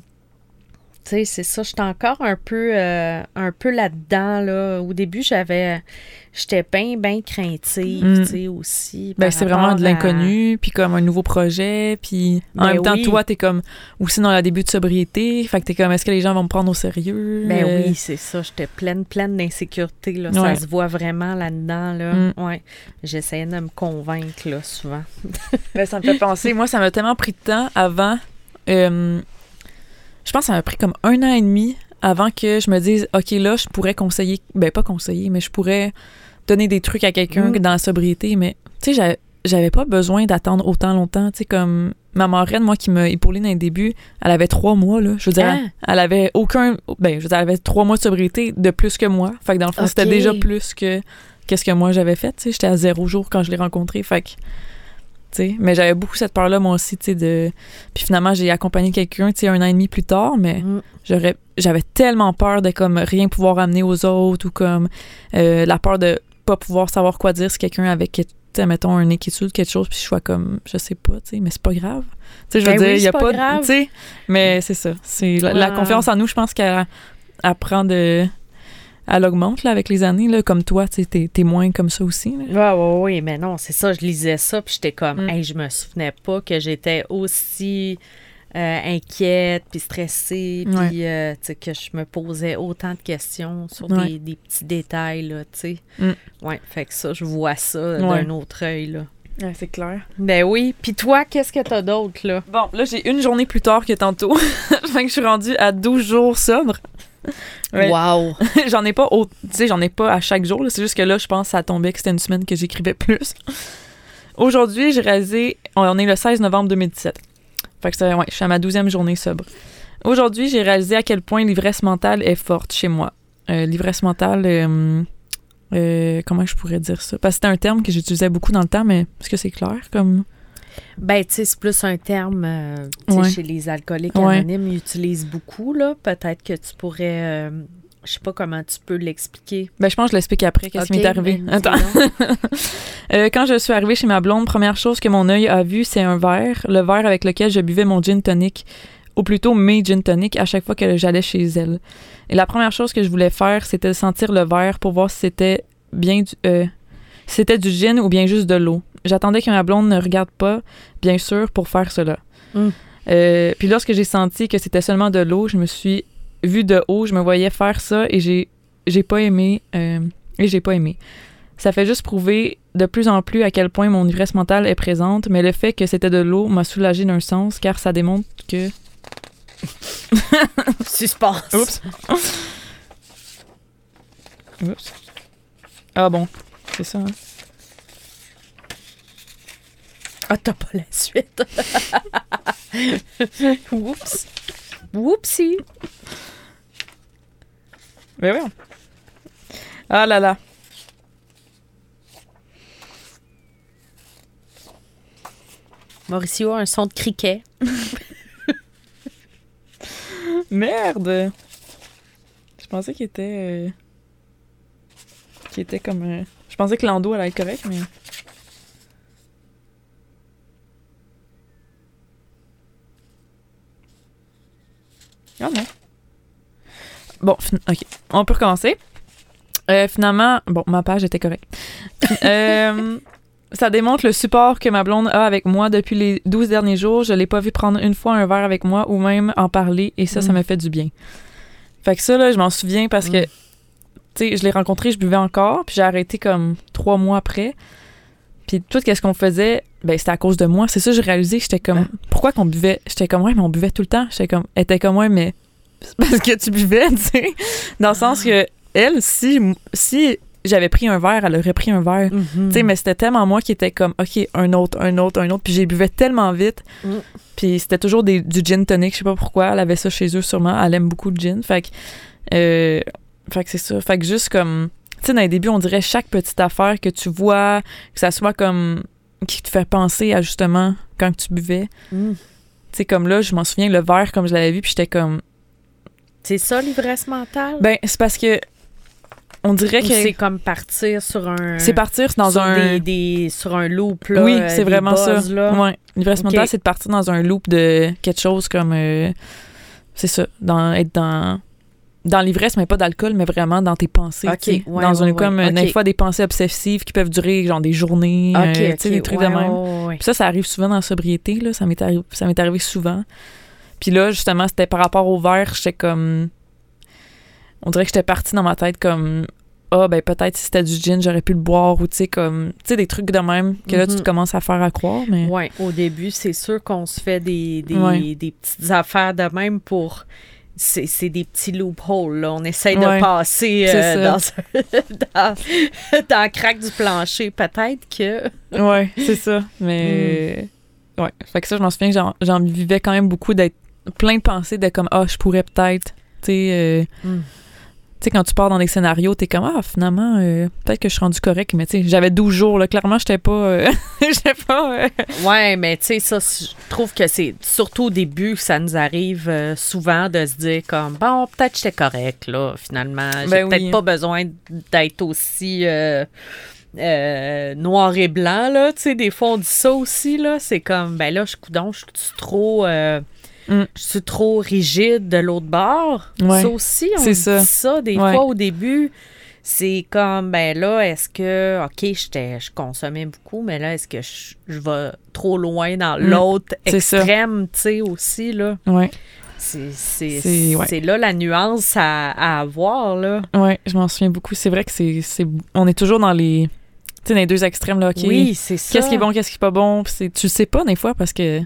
tu sais, c'est ça. J'étais encore un peu, euh, un peu là-dedans. Là. Au début, j'avais. J'étais bien, bien craintive, Mm. tu sais, aussi. Ben, c'est vraiment de à- l'inconnu, puis comme un nouveau projet, puis en Ben même temps, oui. toi, t'es comme aussi dans le début de sobriété, fait que t'es comme, est-ce que les gens vont me prendre au sérieux? Ben Euh, oui, c'est ça. J'étais pleine, pleine d'insécurité. Là. Ouais. Ça se voit vraiment là-dedans. Là. Mm. Ouais. J'essayais de me convaincre, là, souvent. Ben, ça me fait penser, moi, ça m'a tellement pris de temps avant. euh, je pense que ça m'a pris comme un an et demi avant que je me dise, OK, là, je pourrais conseiller, ben pas conseiller, mais je pourrais donner des trucs à quelqu'un Mm. dans la sobriété, mais tu sais, j'avais- pas besoin d'attendre autant longtemps, tu sais, comme ma marraine, moi, qui m'a épaulée dans les débuts, elle avait trois mois, là, je veux dire, Ah! elle, elle avait aucun, ben, je veux dire, elle avait trois mois de sobriété de plus que moi, fait que dans le fond, c'était déjà plus que qu'est-ce que moi j'avais fait, tu sais, j'étais à zéro jour quand je l'ai rencontré, fait que mais j'avais beaucoup cette peur-là, moi aussi, tu de... Puis finalement, j'ai accompagné quelqu'un, tu un an et demi plus tard, mais Mm. j'aurais j'avais tellement peur de, comme, rien pouvoir amener aux autres ou, comme, euh, la peur de pas pouvoir savoir quoi dire si quelqu'un avait, mettons, un inquiétude, quelque chose, puis je sois comme, je sais pas, tu sais, mais c'est pas grave. Tu sais, je veux Ben dire, oui, il y a pas. Tu sais, mais c'est ça. C'est la, la confiance en nous, je pense qu'elle elle prend de... Elle augmente, là, avec les années, là, comme toi, tu t'es moins comme ça aussi, là. Ouais, ouais, ouais, mais non, c'est ça. Je lisais ça, puis j'étais comme, Mm. hey, je me souvenais pas que j'étais aussi euh, inquiète, puis stressée, puis euh, que je me posais autant de questions sur Ouais. des, des petits détails, là, tu sais. Mm. Ouais, fait que ça, je vois ça Ouais. d'un autre œil, là. Ouais, c'est clair. Ben oui. Puis toi, qu'est-ce que t'as d'autre, là? Bon, là, j'ai une journée plus tard que tantôt. [laughs] fait que je suis rendue à 12 jours sobre. Ouais. Wow! [laughs] j'en ai pas au... tu sais, j'en ai pas à chaque jour. C'est juste que là, je pense que ça tombait que c'était une semaine que j'écrivais plus. Aujourd'hui, j'ai réalisé... On est le 16 novembre 2017. Fait que c'est- ouais, je suis à ma 12e journée sobre. Aujourd'hui, j'ai réalisé à quel point l'ivresse mentale est forte chez moi. Euh, l'ivresse mentale... euh, euh, comment je pourrais dire ça? Parce que c'était un terme que j'utilisais beaucoup dans le temps, mais est-ce que c'est clair? Comme... Ben, tu sais, c'est plus un terme, euh, Ouais. chez les alcooliques Ouais. anonymes, ils utilisent beaucoup, là. Peut-être que tu pourrais... euh, je sais pas comment tu peux l'expliquer. Ben, je pense que je l'explique après. Qu'est-ce qui m'est arrivé? ben, Attends. [laughs] Euh, quand je suis arrivée chez ma blonde, première chose que mon œil a vu, c'est un verre, le verre avec lequel je buvais mon gin tonic, ou plutôt mes gin tonic à chaque fois que j'allais chez elle. Et la première chose que je voulais faire, c'était de sentir le verre pour voir si c'était bien du, euh, si c'était du gin ou bien juste de l'eau. J'attendais que ma blonde ne regarde pas, bien sûr, pour faire cela. Mm. Euh, puis lorsque j'ai senti que c'était seulement de l'eau, je me suis vue de haut, je me voyais faire ça et j'ai j'ai pas aimé euh, et j'ai pas aimé. Ça fait juste prouver de plus en plus à quel point mon ivresse mentale est présente, mais le fait que c'était de l'eau m'a soulagé d'un sens car ça démontre que [laughs] Suspense. Oups. Oups. Ah bon, c'est ça. hein. Ah, t'as pas la suite. [laughs] Oups. Whoopsie. Mais oui. Ah là là. Mauricio a un son de criquet. [laughs] Merde! Je pensais qu'il était. euh, qu'il était comme. Je pensais que l'endo allait être correct, mais. Ah non. Bon, ok. On peut recommencer. Euh, finalement, bon, ma page était correcte. Euh, ça démontre le support que ma blonde a avec moi depuis les 12 derniers jours. Je l'ai pas vu prendre une fois un verre avec moi ou même en parler et ça, ça Mm. me fait du bien. Fait que ça, là, je m'en souviens parce que, Mm. tu sais, je l'ai rencontré, je buvais encore, puis j'ai arrêté comme trois mois après. Puis tout ce qu'on faisait, ben c'était à cause de moi. C'est ça, j'ai réalisé, j'étais comme, pourquoi qu'on buvait? J'étais comme, ouais, mais on buvait tout le temps. J'étais comme, elle était comme, ouais, mais c'est parce que tu buvais, [laughs] tu sais. Dans le sens que, elle, si, si j'avais pris un verre, elle aurait pris un verre. Mhm. Tu sais, mais c'était tellement moi qui était comme, OK, un autre, un autre, un autre. Puis j'ai buvais tellement vite. Mm. Puis c'était toujours des, du gin tonic. Je sais pas pourquoi. Elle avait ça chez eux sûrement. Elle aime beaucoup le gin. Fait que, euh, fait que c'est ça. Fait que juste comme, sais, dans les débuts, on dirait chaque petite affaire que tu vois, que ça soit comme, qui te fait penser à justement quand tu buvais. Mm. Tu sais, comme là, je m'en souviens, le verre, comme je l'avais vu, puis j'étais comme, C'est ça, l'ivresse mentale? ben, c'est parce que, on dirait Ou que c'est comme partir sur un... c'est partir dans sur un. Des, des- sur un loop, là. oui, euh, c'est vraiment buzz, ça. Là. Ouais. L'ivresse mentale, c'est de partir dans un loop de quelque chose comme. euh, c'est ça, dans, être dans, dans l'ivresse, mais pas d'alcool, mais vraiment dans tes pensées. Ouais, dans ouais, une, comme, des fois, des pensées obsessives qui peuvent durer, genre, des journées, OK, euh, sais, des trucs de même. Puis ça, ça arrive souvent dans la sobriété, là. Ça m'est arrivé, souvent. Puis là, justement, c'était par rapport au verre, j'étais comme... On dirait que j'étais partie dans ma tête comme... Ah, ben peut-être si c'était du gin, j'aurais pu le boire, ou tu sais, comme... Tu sais, des trucs de même que là, tu Mhm. commences à faire à croire, mais... Ouais, au début, c'est sûr qu'on se fait des, des, Ouais. des petites affaires de même pour. C'est c'est des petits loopholes, là. On essaye de Ouais, passer euh, dans, [laughs] dans, [laughs] dans le crack du plancher. Peut-être que. [laughs] Ouais, c'est ça. Mais. Mm. Ouais. Fait que ça, je m'en souviens que j'en- j'en vivais quand même beaucoup d'être plein de pensées de comme, ah, je pourrais peut-être. Tu sais, euh, Mm. Tu sais, quand tu pars dans des scénarios, t'es comme, ah, finalement, euh, peut-être que je suis rendu correct. Mais tu sais, j'avais 12 jours, là. Clairement, j'étais pas. euh, [laughs] j'étais pas. euh, Ouais, mais tu sais, ça, je trouve que c'est surtout au début que ça nous arrive souvent de se dire comme, bon, peut-être que j'étais correct, là, finalement. J'ai Ben peut-être oui. pas besoin d'être aussi euh, noir et blanc, là. Tu sais, des fois, on dit ça aussi, là. C'est comme, ben là, je coudon, je suis trop. euh, Mm. Je suis trop rigide de l'autre bord. Ouais. Ça aussi, on C'est dit ça. ça. Des Ouais. fois, au début, c'est comme, ben là, est-ce que, OK, je consommais beaucoup, mais là, est-ce que je, je vais trop loin dans Mm. l'autre extrême, tu sais, aussi, là? Ouais. C'est, ouais. là la nuance à, à avoir, là. Ouais, je m'en souviens beaucoup. C'est vrai que c'est. On est toujours dans les. Tu sais, dans les deux extrêmes, là. OK. Oui, c'est ça. Qu'est-ce qui est bon, qu'est-ce qui est pas bon? C'est- tu le sais pas, des fois, parce que.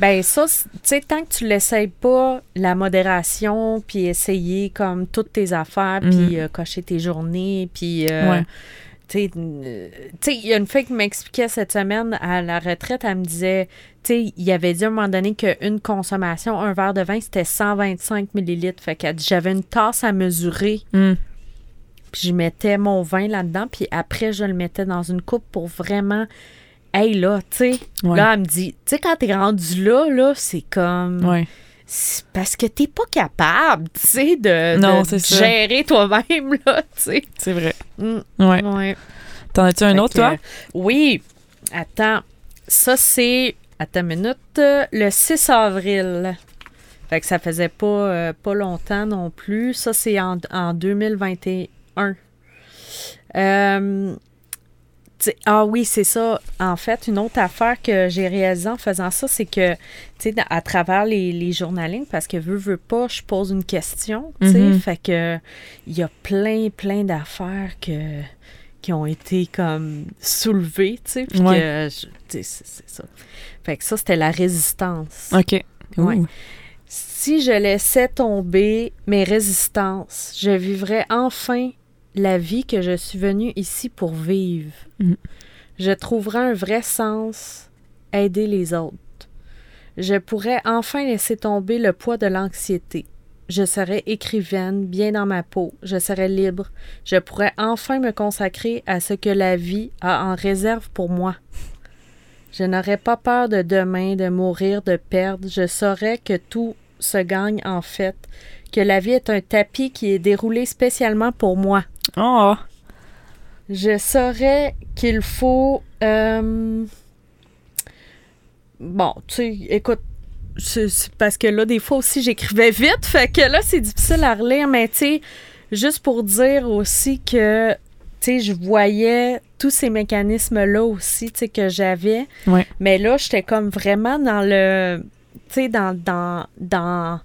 Ben ça, tu sais, tant que tu l'essayes pas, la modération, puis essayer comme toutes tes affaires, Mm. puis euh, cocher tes journées, puis... euh, Ouais. Tu sais, euh, tu sais, il y a une fille qui m'expliquait cette semaine à la retraite, elle me disait, tu sais, il avait dit à un moment donné qu'une consommation, un verre de vin, c'était 125 millilitres. Fait qu'elle dit, j'avais une tasse à mesurer, Hum. puis je mettais mon vin là-dedans, puis après, je le mettais dans une coupe pour vraiment... Hey, là, tu sais, Ouais. là, elle me dit, tu sais, quand t'es rendu là, là, c'est comme... Ouais. C'est parce que t'es pas capable, tu sais, de, Non, gérer toi-même, là, tu sais. C'est vrai. Mm, Ouais. ouais. T'en as-tu un Fait autre, que, toi? Oui. Attends. Ça, c'est. Attends une minute. Le 6 avril. Fait que ça faisait pas, euh, pas longtemps non plus. Ça, c'est en, en 2021. Euh, ah oui, c'est ça. En fait, une autre affaire que j'ai réalisée en faisant ça, c'est que, tu sais, à travers les, les journalings, parce que veux, veux pas, je pose une question, tu sais. Mhm. Fait que il y a plein, plein d'affaires que qui ont été comme soulevées, tu sais. Puis Ouais. que, je- tu sais, c'est c'est ça. Fait que ça, c'était la résistance. OK. Ouais. Ouh. Si je laissais tomber mes résistances, je vivrais enfin la vie que je suis venue ici pour vivre. Mhm. Je trouverais un vrai sens, aider les autres. Je pourrais enfin laisser tomber le poids de l'anxiété. Je serais écrivaine, bien dans ma peau. Je serais libre. Je pourrais enfin me consacrer à ce que la vie a en réserve pour moi. Je n'aurais pas peur de demain, de mourir, de perdre. Je saurais que tout se gagne en fait, que la vie est un tapis qui est déroulé spécialement pour moi. Oh! Je saurais qu'il faut... euh, Bon, tu sais, écoute, c'est parce que là, des fois aussi, j'écrivais vite, fait que là, c'est difficile à relire, mais tu sais, juste pour dire aussi que, tu sais, je voyais tous ces mécanismes-là aussi, tu sais, que j'avais. Ouais. Mais là, j'étais comme vraiment dans le, tu sais, dans, dans, dans,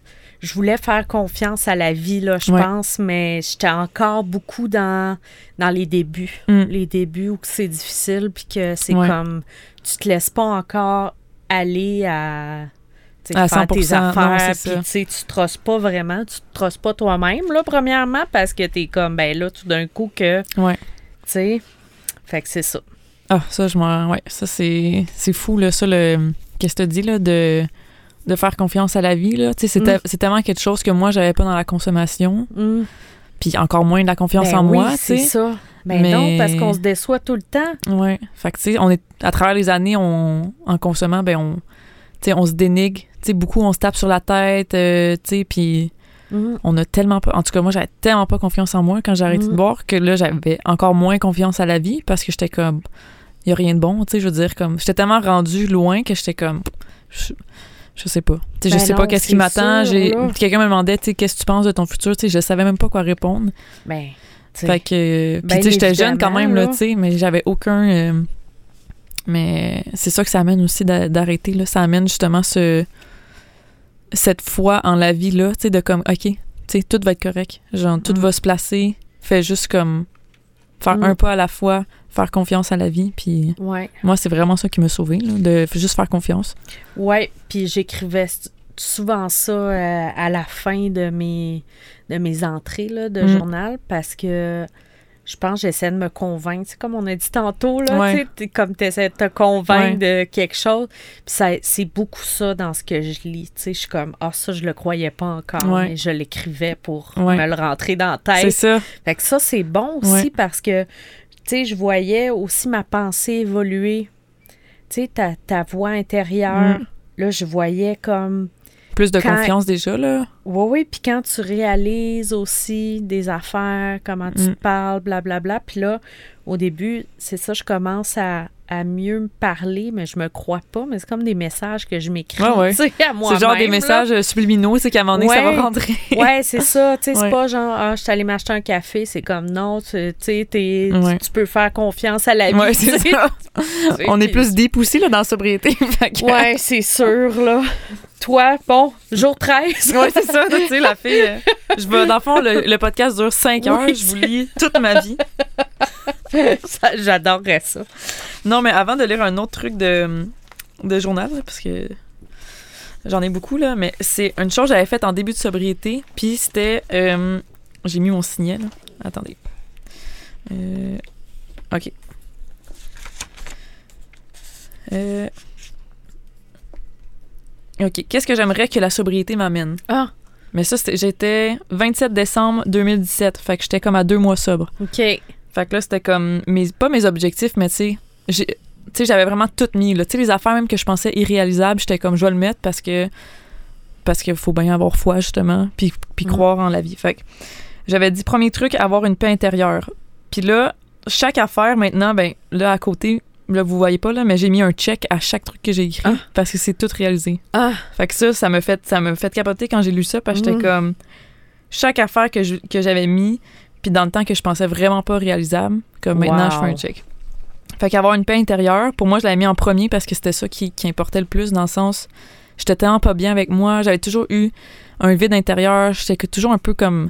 je voulais faire confiance à la vie, là, je Ouais. pense, mais j'étais encore beaucoup dans, dans les débuts. Mm. Les débuts où c'est difficile, puis que c'est Ouais. comme, tu te laisses pas encore aller à, tu faire tes 100%, non, affaires, puis tu tu te trosses pas vraiment, tu te trosses pas toi-même, là, premièrement, parce que t'es comme, ben là, tout d'un coup que, tu Ouais. sais, fait que c'est ça. Ah, ça, je m'en. Ouais, ça, c'est c'est fou, là. Ça, le. Qu'est-ce que tu dis, là, de, de faire confiance à la vie, là. C'est Mm. c'est tellement quelque chose que moi, j'avais pas dans la consommation, Mm. puis encore moins de la confiance Ben en oui, moi, c'est ça. Ben Mais- non, parce qu'on se déçoit tout le temps. Ouais. Fait que, tu sais, on est. À travers les années, on, en consommant, ben, on. Tu sais, on se dénigre. Tu sais, beaucoup, on se tape sur la tête, euh, tu sais, puis Mhm. on a tellement pas. En tout cas, moi, j'avais tellement pas confiance en moi quand j'ai arrêté Mm. de boire que là, j'avais encore moins confiance à la vie parce que j'étais comme. Il y a rien de bon, tu sais, je veux dire, comme. J'étais tellement rendu loin que j'étais comme. Je, je sais pas. Sais, Ben je sais non, pas qu'est-ce qui m'attend. J'ai quelqu'un me demandait, qu'est-ce que tu penses de ton futur? Tu sais, je savais même pas quoi répondre. Ben, tu sais, Fait que, puis Ben, tu sais, j'étais jeune quand même là, là. tu sais, mais j'avais aucun. euh, mais c'est ça que ça amène aussi d'a- d'arrêter là. Ça amène justement ce cette foi en la vie là, tu sais, de comme, ok, tu sais, tout va être correct. Genre, tout Mm. va se placer. Fais juste comme faire Mm. un pas à la fois, faire confiance à la vie. Puis ouais. moi, c'est vraiment ça qui m'a sauvé, là, de juste faire confiance. Ouais, puis j'écrivais souvent ça euh, à la fin de mes de mes entrées là, de Mm. journal parce que je pense que j'essaie de me convaincre. C'est comme on a dit tantôt, là, Ouais. tu comme tu essaies de te convaincre de quelque chose. Puis ça- c'est beaucoup ça dans ce que je lis. Je suis comme, ah, ça, je le croyais pas encore, Ouais. mais je l'écrivais pour me le rentrer dans la C'est tête. ça. Fait que ça, c'est bon aussi parce que, tu sais, je voyais aussi ma pensée évoluer. Tu sais, ta, ta voix intérieure, Mm. là, je voyais comme... Plus de Quand- confiance déjà, là. Oui, oui, puis quand tu réalises aussi des affaires, comment tu Mm. te parles, blablabla, puis là, au début, c'est ça, je commence à, à mieux me parler, mais je me crois pas, mais c'est comme des messages que je m'écris, Ouais, ouais. [laughs] à moi C'est genre des messages euh, subliminaux, c'est qu'à un moment donné, ça va rentrer. [laughs] Ouais, c'est ça. Tu sais, c'est pas genre, ah, je suis allée m'acheter un café. C'est comme, non, tu t'es- tu- tu peux faire confiance à la vie. C'est ça. [laughs] On est plus deep aussi, là, dans la sobriété. Ouais, c'est sûr, là. Toi, bon, jour 13. Ouais, c'est ça, tu sais, la fille. euh, [laughs] je vais, dans le fond, le, le podcast dure 5 heures, Oui, je vous lis toute ma vie. J'adorerais ça. Non, mais avant de lire un autre truc de, de journal, parce que j'en ai beaucoup, là, mais c'est une chose que j'avais faite en début de sobriété, puis c'était. euh, J'ai mis mon signet, là. Attendez. Euh, OK. Euh, OK. Qu'est-ce que j'aimerais que la sobriété m'amène? Ah, Mais ça, c'était- j'étais 27 décembre 2017. Fait que j'étais comme à deux mois sobre. OK. Fait que là, c'était comme, mes, pas mes objectifs, mais tu sais, j'ai- tu sais, j'avais vraiment tout mis. Tu sais, les affaires même que je pensais irréalisables, j'étais comme, je vais le mettre parce que parce qu'il faut bien avoir foi, justement, puis, puis Mm. croire en la vie. Fait que j'avais dit, premier truc, avoir une paix intérieure. Puis là, chaque affaire, maintenant, ben là, à côté, là, vous voyez pas, là, mais j'ai mis un check à chaque truc que j'ai écrit Ah. parce que c'est tout réalisé. Ah, Fait que ça, ça me fait, ça me fait capoter quand j'ai lu ça parce que j'étais Mhm. comme chaque affaire que je- que j'avais mis, puis dans le temps que je pensais vraiment pas réalisable, comme maintenant je fais un check. Fait qu'avoir une paix intérieure, pour moi, je l'avais mis en premier parce que c'était ça qui, qui importait le plus dans le sens, j'étais tellement pas bien avec moi, j'avais toujours eu un vide intérieur, j'étais toujours un peu comme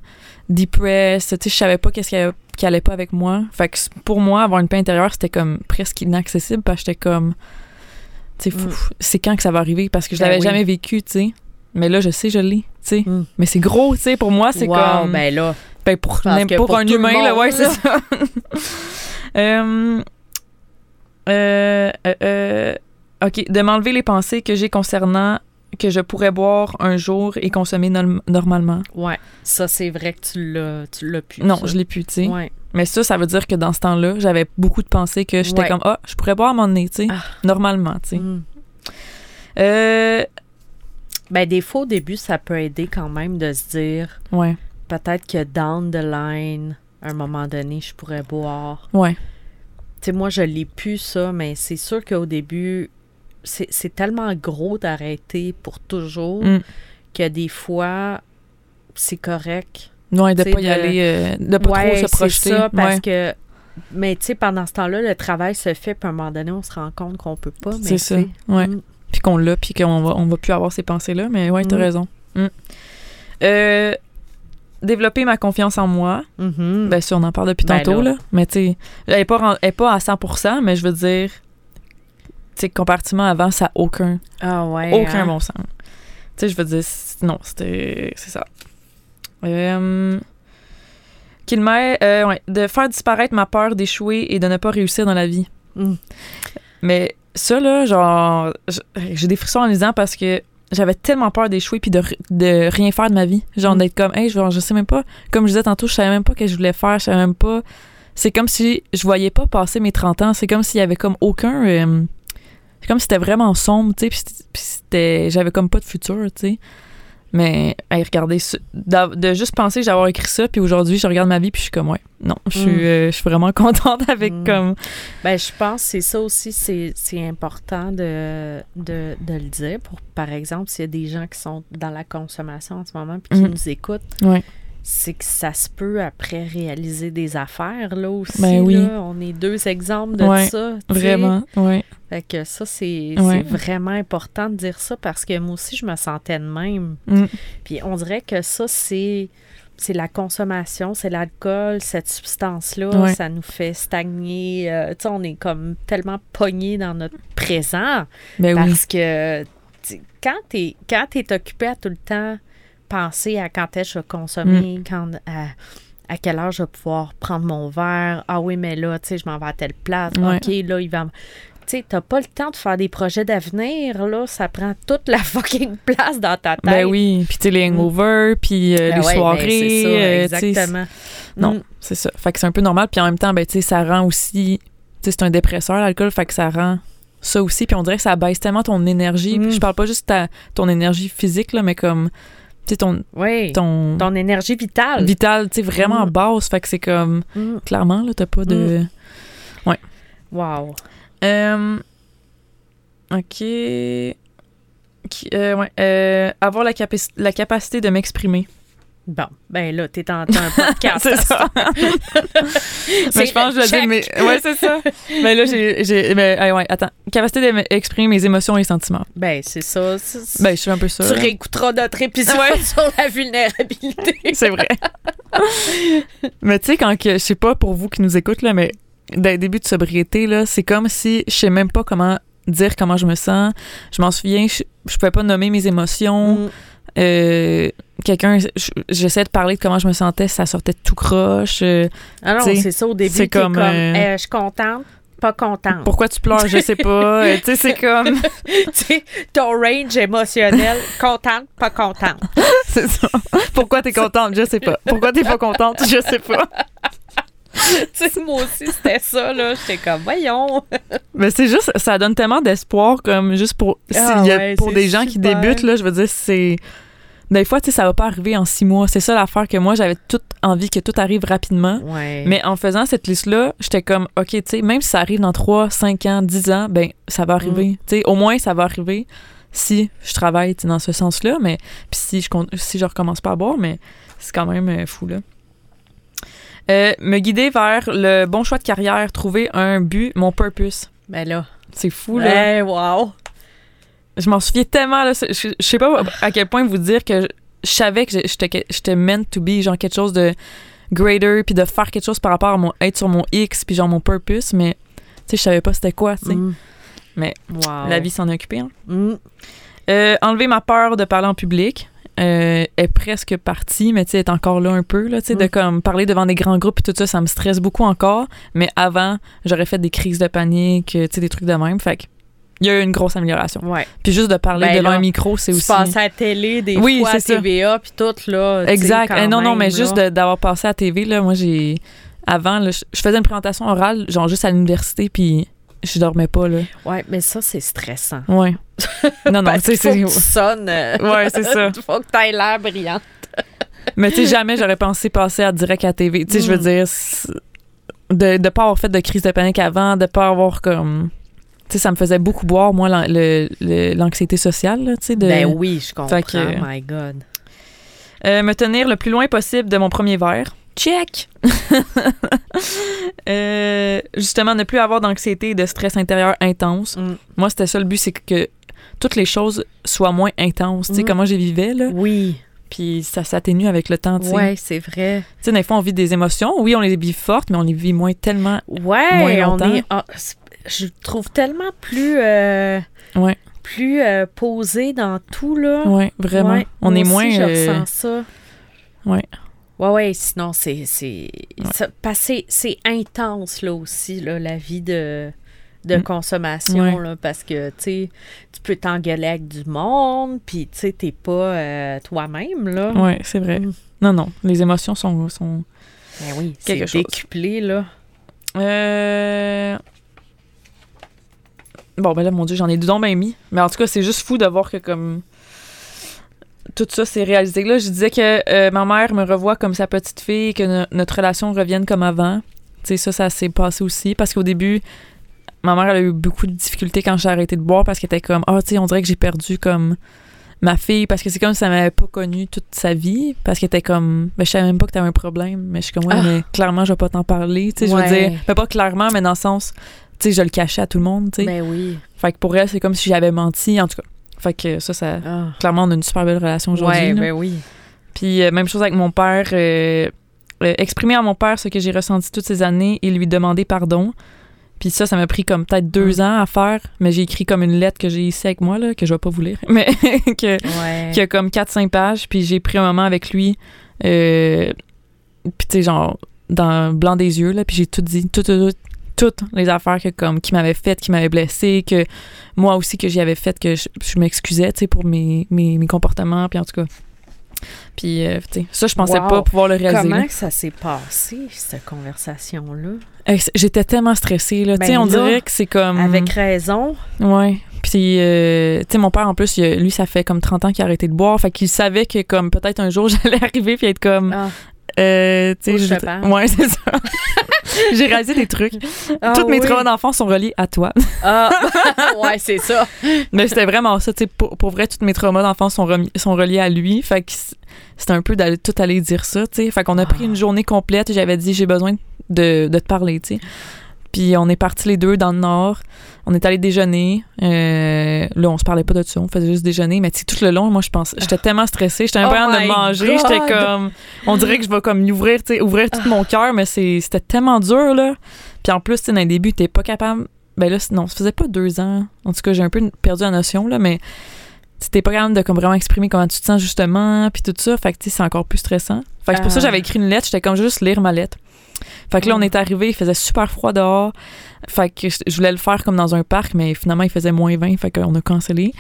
depressed, tu sais, je savais pas qu'est-ce qui allait, qui allait pas avec moi. Fait que pour moi, avoir une paix intérieure, c'était comme presque inaccessible parce que j'étais comme, tu sais, fou- Mm. c'est quand que ça va arriver? Parce que je Ben l'avais oui. jamais vécu, tu sais. Mais là, je sais, je l'ai, tu sais. Mm. Mais c'est gros, tu sais, pour moi, c'est wow, comme... ben là. Ben, pour, pense même que pour, pour un humain, là, monde, ouais, c'est là. ça. [laughs] Euh, euh, euh, OK, de m'enlever les pensées que j'ai concernant que je pourrais boire un jour et consommer norm- normalement. Ouais, ça, c'est vrai que tu l'as, tu l'as pu. Non, ça. je l'ai pu, tu sais. Ouais. Mais ça, ça veut dire que dans ce temps-là, j'avais beaucoup de pensées que j'étais Ouais. comme, ah, je pourrais boire à mon nez, tu sais, Ah. normalement, tu sais. Mm. Euh, Ben, des fois, au début, ça peut aider quand même de se dire, ouais, peut-être que down the line, à un moment donné, je pourrais boire. ouais, Tu sais, moi, je l'ai pu, ça, mais c'est sûr qu'au début, c'est tellement gros d'arrêter pour toujours Mm. que des fois, c'est correct. ouais, de Tu sais, pas y de- aller, euh, de pas ouais, trop se projeter. ça, parce ouais. que... Mais tu sais, pendant ce temps-là, le travail se fait, puis à un moment donné, on se rend compte qu'on peut pas. C'est ça, ouais. mm, puis qu'on l'a, puis qu'on va, on va plus avoir ces pensées-là. Mais ouais, t'as Mm. raison. Mm. Euh, développer ma confiance en moi. mhm. Ben, ça, on en parle depuis Ben tantôt, là. là. Mais, tu sais, elle est pas, pas à 100% mais je veux dire, sais, comparativement avant, ça n'a aucun, ah ouais. aucun hein. bon sens. Tu sais, je veux dire, non, c'était. C'est ça. Euh, qu'il euh, ouais, de faire disparaître ma peur d'échouer et de ne pas réussir dans la vie. Mm. Mais ça, là, genre, j'ai des frissons en lisant parce que j'avais tellement peur d'échouer puis de, de rien faire de ma vie. Genre, Mm. d'être comme, hey, genre, je sais même pas, comme je disais tantôt, je savais même pas ce que je voulais faire, je savais même pas. C'est comme si je voyais pas passer mes 30 ans. C'est comme s'il y avait comme aucun. euh, c'est comme si c'était vraiment sombre, tu sais, puis c'était-. J'avais comme pas de futur, tu sais. Mais, hey, regardez, de juste penser que j'avais écrit ça, puis aujourd'hui, je regarde ma vie, puis je suis comme, ouais, non, je suis, Mm. euh, je suis vraiment [laughs] contente avec Mm. comme. Ben, je pense que c'est ça aussi, c'est important de, de, de le dire. Pour, par exemple, s'il y a des gens qui sont dans la consommation en ce moment puis qui Mhm. nous écoutent, Ouais. C'est que ça se peut après réaliser des affaires, là aussi. Ben oui. là. On est deux exemples de Ouais, ça. tu. Vraiment, ouais. Fait que ça, c'est Ouais. c'est vraiment important de dire ça parce que moi aussi, je me sentais de même. Mm. Puis on dirait que ça, c'est c'est la consommation, c'est l'alcool, cette substance-là, Ouais. ça nous fait stagner. euh, tu sais, on est comme tellement pogné dans notre présent Ben oui. parce que tu quand t'es quand t'es occupé à tout le temps penser à quand est-ce que je vais consommer, quand à, à quelle heure je vais pouvoir prendre mon verre. Ah oui, mais là, tu sais, je m'en vais à telle place. Ouais. OK, là, il va. Tu sais, t'as pas le temps de faire des projets d'avenir, là. Ça prend toute la [laughs] fucking place dans ta tête. Ben oui, puis tu sais, les hangovers, puis euh, Ben les ouais, ben soirées. c'est ça, euh, exactement. Non, Mm. c'est ça. Fait que c'est un peu normal. Puis en même temps, ben, tu sais, ça rend aussi. Tu sais, c'est un dépresseur, l'alcool, fait que ça rend ça aussi. Puis on dirait que ça baisse tellement ton énergie. Puis Mm. je parle pas juste ta, ton énergie physique, là, mais comme. Sais, ton, Oui. ton, Ton énergie vitale. vital, tu sais, vraiment Mm. basse. Fait que c'est comme. Mm. Clairement, là, t'as pas de. Wow. Euh, ok. Qui- euh, ouais, euh, avoir la, capaci- la capacité de m'exprimer. Bon, ben là, t'es en un podcast. [laughs] c'est ça. [laughs] mais je pense que je Check. le dis, mais ouais, c'est ça. mais là, j'ai, j'ai, mais, ah ouais, attends, capacité d'exprimer mes émotions et sentiments. Ben, c'est ça. c'est- Ben, je suis un peu ça. tu là. réécouteras notre épisode Ouais. [laughs] sur la vulnérabilité. C'est vrai. mais tu sais, quand que, je sais pas pour vous qui nous écoutez, là, mais dès le début de sobriété, là, c'est comme si je sais même pas comment dire comment je me sens. Je m'en souviens, je, je pouvais pas nommer mes émotions. Mm. Euh, quelqu'un, je- j'essayais de parler de comment je me sentais, ça sortait tout croche. Euh, Ah non, c'est ça. Au début, c'est comme, comme, euh, Eh, je suis contente, pas contente. pourquoi tu pleures, je sais pas. Euh, tu sais, c'est [laughs] comme. tu sais, ton range émotionnel, contente, pas contente. [laughs] c'est ça. Pourquoi t'es contente, je sais pas. Pourquoi t'es pas contente, je sais pas. [laughs] tu sais, moi aussi, c'était ça, là. J'étais comme, voyons. Mais c'est juste, ça donne tellement d'espoir, comme juste pour. Ah ouais, pour des gens qui débutent, là, je veux dire, c'est. Des fois, tu sais, ça va pas arriver en six mois. C'est ça l'affaire que moi, j'avais toute envie que tout arrive rapidement. Ouais. Mais en faisant cette liste-là, j'étais comme, OK, tu sais, même si ça arrive dans 3, 5 ans, 10 ans, ben, ça va arriver. Mm. Tu sais, au moins, ça va arriver si je travaille, dans ce sens-là. Mais, puis si je, si je recommence pas à boire, mais c'est quand même euh, fou, là. Euh, me guider vers le bon choix de carrière, trouver un but, mon purpose. Ben là. C'est fou, là. Ouais, wow. Je m'en souviens tellement, là. Je, je sais pas à quel point vous dire que je, savais que j'étais meant to be, genre quelque chose de greater, puis de faire quelque chose par rapport à mon être sur mon X, puis genre mon purpose, mais tu sais, je savais pas c'était quoi, tu sais. Mm. Mais Wow. La vie s'en est occupée. hein. Mm. Euh, enlever ma peur de parler en public. euh, est presque partie, mais tu sais, est encore là un peu, là, tu sais, de Mm. comme parler devant des grands groupes et tout ça, ça me stresse beaucoup encore. Mais avant, j'aurais fait des crises de panique, euh, tu sais, des trucs de même. Fait que, il y a eu une grosse amélioration. Ouais. Puis juste de parler Ben devant là, un micro, c'est aussi. passes à la télé, des Oui, fois à. TVA, puis tout, là. Exact. quand Eh non, non, mais là. juste d'avoir passé à la TV, là, moi, j'ai. Avant, là, je faisais une présentation orale, genre juste à l'université, puis je dormais pas, là. Ouais, mais ça, c'est stressant. Ouais. [laughs] Non, non, tu sais, c'est. tu sonnes. [laughs] Ouais, c'est ça. [laughs] faut que tu aies l'air brillant. Mais tu sais, jamais j'aurais pensé passer à direct à la TV. Tu sais, je veux Mm. dire, de ne pas avoir fait de crise de panique avant, de pas avoir comme. Tu sais, ça me faisait beaucoup boire, moi, l'anxiété sociale, là, tu sais. de- Ben oui, je comprends. Que- My God. Euh, me tenir le plus loin possible de mon premier verre. Check! [laughs] Euh, justement, ne plus avoir d'anxiété et de stress intérieur intense. Mm. Moi, c'était ça le but, c'est que toutes les choses soient moins intenses. Tu sais, Mm. comment j'ai vivais, là. Oui. Puis ça s'atténue avec le temps, tu sais. Ouais, c'est vrai. Tu sais, des fois, on vit des émotions. Oui, on les vit fortes, mais on les vit moins tellement. Ouais, Moins on est. ah, je trouve tellement plus. euh, Ouais. Plus euh, posé dans tout, là. Ouais, vraiment. Ouais, on est aussi, moins. Je euh, ressens ça. ouais. Ouais, ouais, sinon, c'est. c'est intense, là aussi, là, la vie de, de Mm. consommation, Ouais. là, parce que, tu sais, tu peux t'engueuler avec du monde, puis, tu sais, t'es pas euh, toi-même, là. Ouais, c'est vrai. Mm. Non, non. Les émotions sont. sont... Ben oui, c'est Quelque chose. décuplé, là. Euh... Bon, ben là, mon Dieu, j'en ai donc bien mis. Mais en tout cas, c'est juste fou de voir que, comme. tout ça s'est réalisé. Là, je disais que euh, ma mère me revoit comme sa petite fille, que no- notre relation revienne comme avant. Tu sais, ça, ça s'est passé aussi. Parce qu'au début, ma mère elle a eu beaucoup de difficultés quand j'ai arrêté de boire parce qu'elle était comme, ah, tu sais, on dirait que j'ai perdu comme ma fille parce que c'est comme si elle m'avait pas connue toute sa vie parce qu'elle était comme, ben, je savais même pas que t'avais un problème. Mais je suis comme, ouais, Ah. mais clairement, je vais pas t'en parler. Tu sais, je veux dire, ben, pas clairement, mais dans le sens, tu sais, je le cachais à tout le monde, tu sais. Ben oui. Fait que pour elle, c'est comme si j'avais menti, en tout cas. Fait que ça, ça, Ah. clairement, on a une super belle relation aujourd'hui. Ouais, là. ben oui. Puis euh, même chose avec mon père. euh, euh, exprimer à mon père ce que j'ai ressenti toutes ces années et lui demander pardon. Puis ça, ça m'a pris comme peut-être deux Mm. ans à faire, mais j'ai écrit comme une lettre que j'ai ici avec moi, là, que je vais pas vous lire, [laughs] mais que, Ouais. qui a comme 4-5 pages. Puis j'ai pris un moment avec lui, euh, puis tu sais, genre, dans le blanc des yeux, là, puis j'ai tout dit, tout, tout, tout- toutes les affaires que comme qui m'avaient faites, qui m'avaient blessé, que moi aussi que j'y avais fait, que je, je m'excusais, tu sais, pour mes, mes, mes comportements, puis en tout cas. Puis, euh, tu sais, ça, je pensais Wow. pas pouvoir le réaliser. Comment là. ça s'est passé, cette conversation-là? J'étais tellement stressée, là. tu sais, Ben on là, dirait que c'est comme... Avec raison. Ouais. Puis, euh, tu sais, mon père, en plus, lui, ça fait comme 30 ans qu'il a arrêté de boire. Fait qu'il savait que, comme, peut-être un jour, [laughs] j'allais arriver puis être comme... Ah. Euh, tu sais. Ouais, [laughs] c'est ça. [laughs] J'ai réalisé des trucs. Ah Tous mes oui. traumas d'enfance sont reliés à toi. Ah, [laughs] ouais, c'est ça. Mais c'était vraiment ça, tu sais, pour, pour vrai, tous mes traumas d'enfance sont, sont reliés à lui. Fait que c'était un peu d'aller tout aller dire ça, tu sais. Fait qu'on a pris Ah. une journée complète et j'avais dit, j'ai besoin de, de te parler, tu sais. Puis on est partis les deux dans le nord. On est allé déjeuner. Euh, là, on se parlait pas de ça. On faisait juste déjeuner. Mais tout le long, moi, je pense, j'étais tellement stressée. J'étais Oh my de manger. J'étais comme, on dirait que je vais comme ouvrir, ouvrir tout Ah. mon cœur. Mais c'était tellement dur, là. Puis en plus, tu sais, dans le début, t'es pas capable. Ben là, non, ça faisait pas deux ans. En tout cas, j'ai un peu perdu la notion, là. Mais tu t'es pas capable de comme vraiment exprimer comment tu te sens, justement. Puis tout ça. Fait que, c'est encore plus stressant. Fait que c'est pour ça que Ah. j'avais écrit une lettre. J'étais comme juste lire ma lettre. Fait que là, on Mm. est arrivé, il faisait super froid dehors. Fait que je voulais le faire comme dans un parc, mais finalement, il faisait moins 20, fait qu'on a cancellé.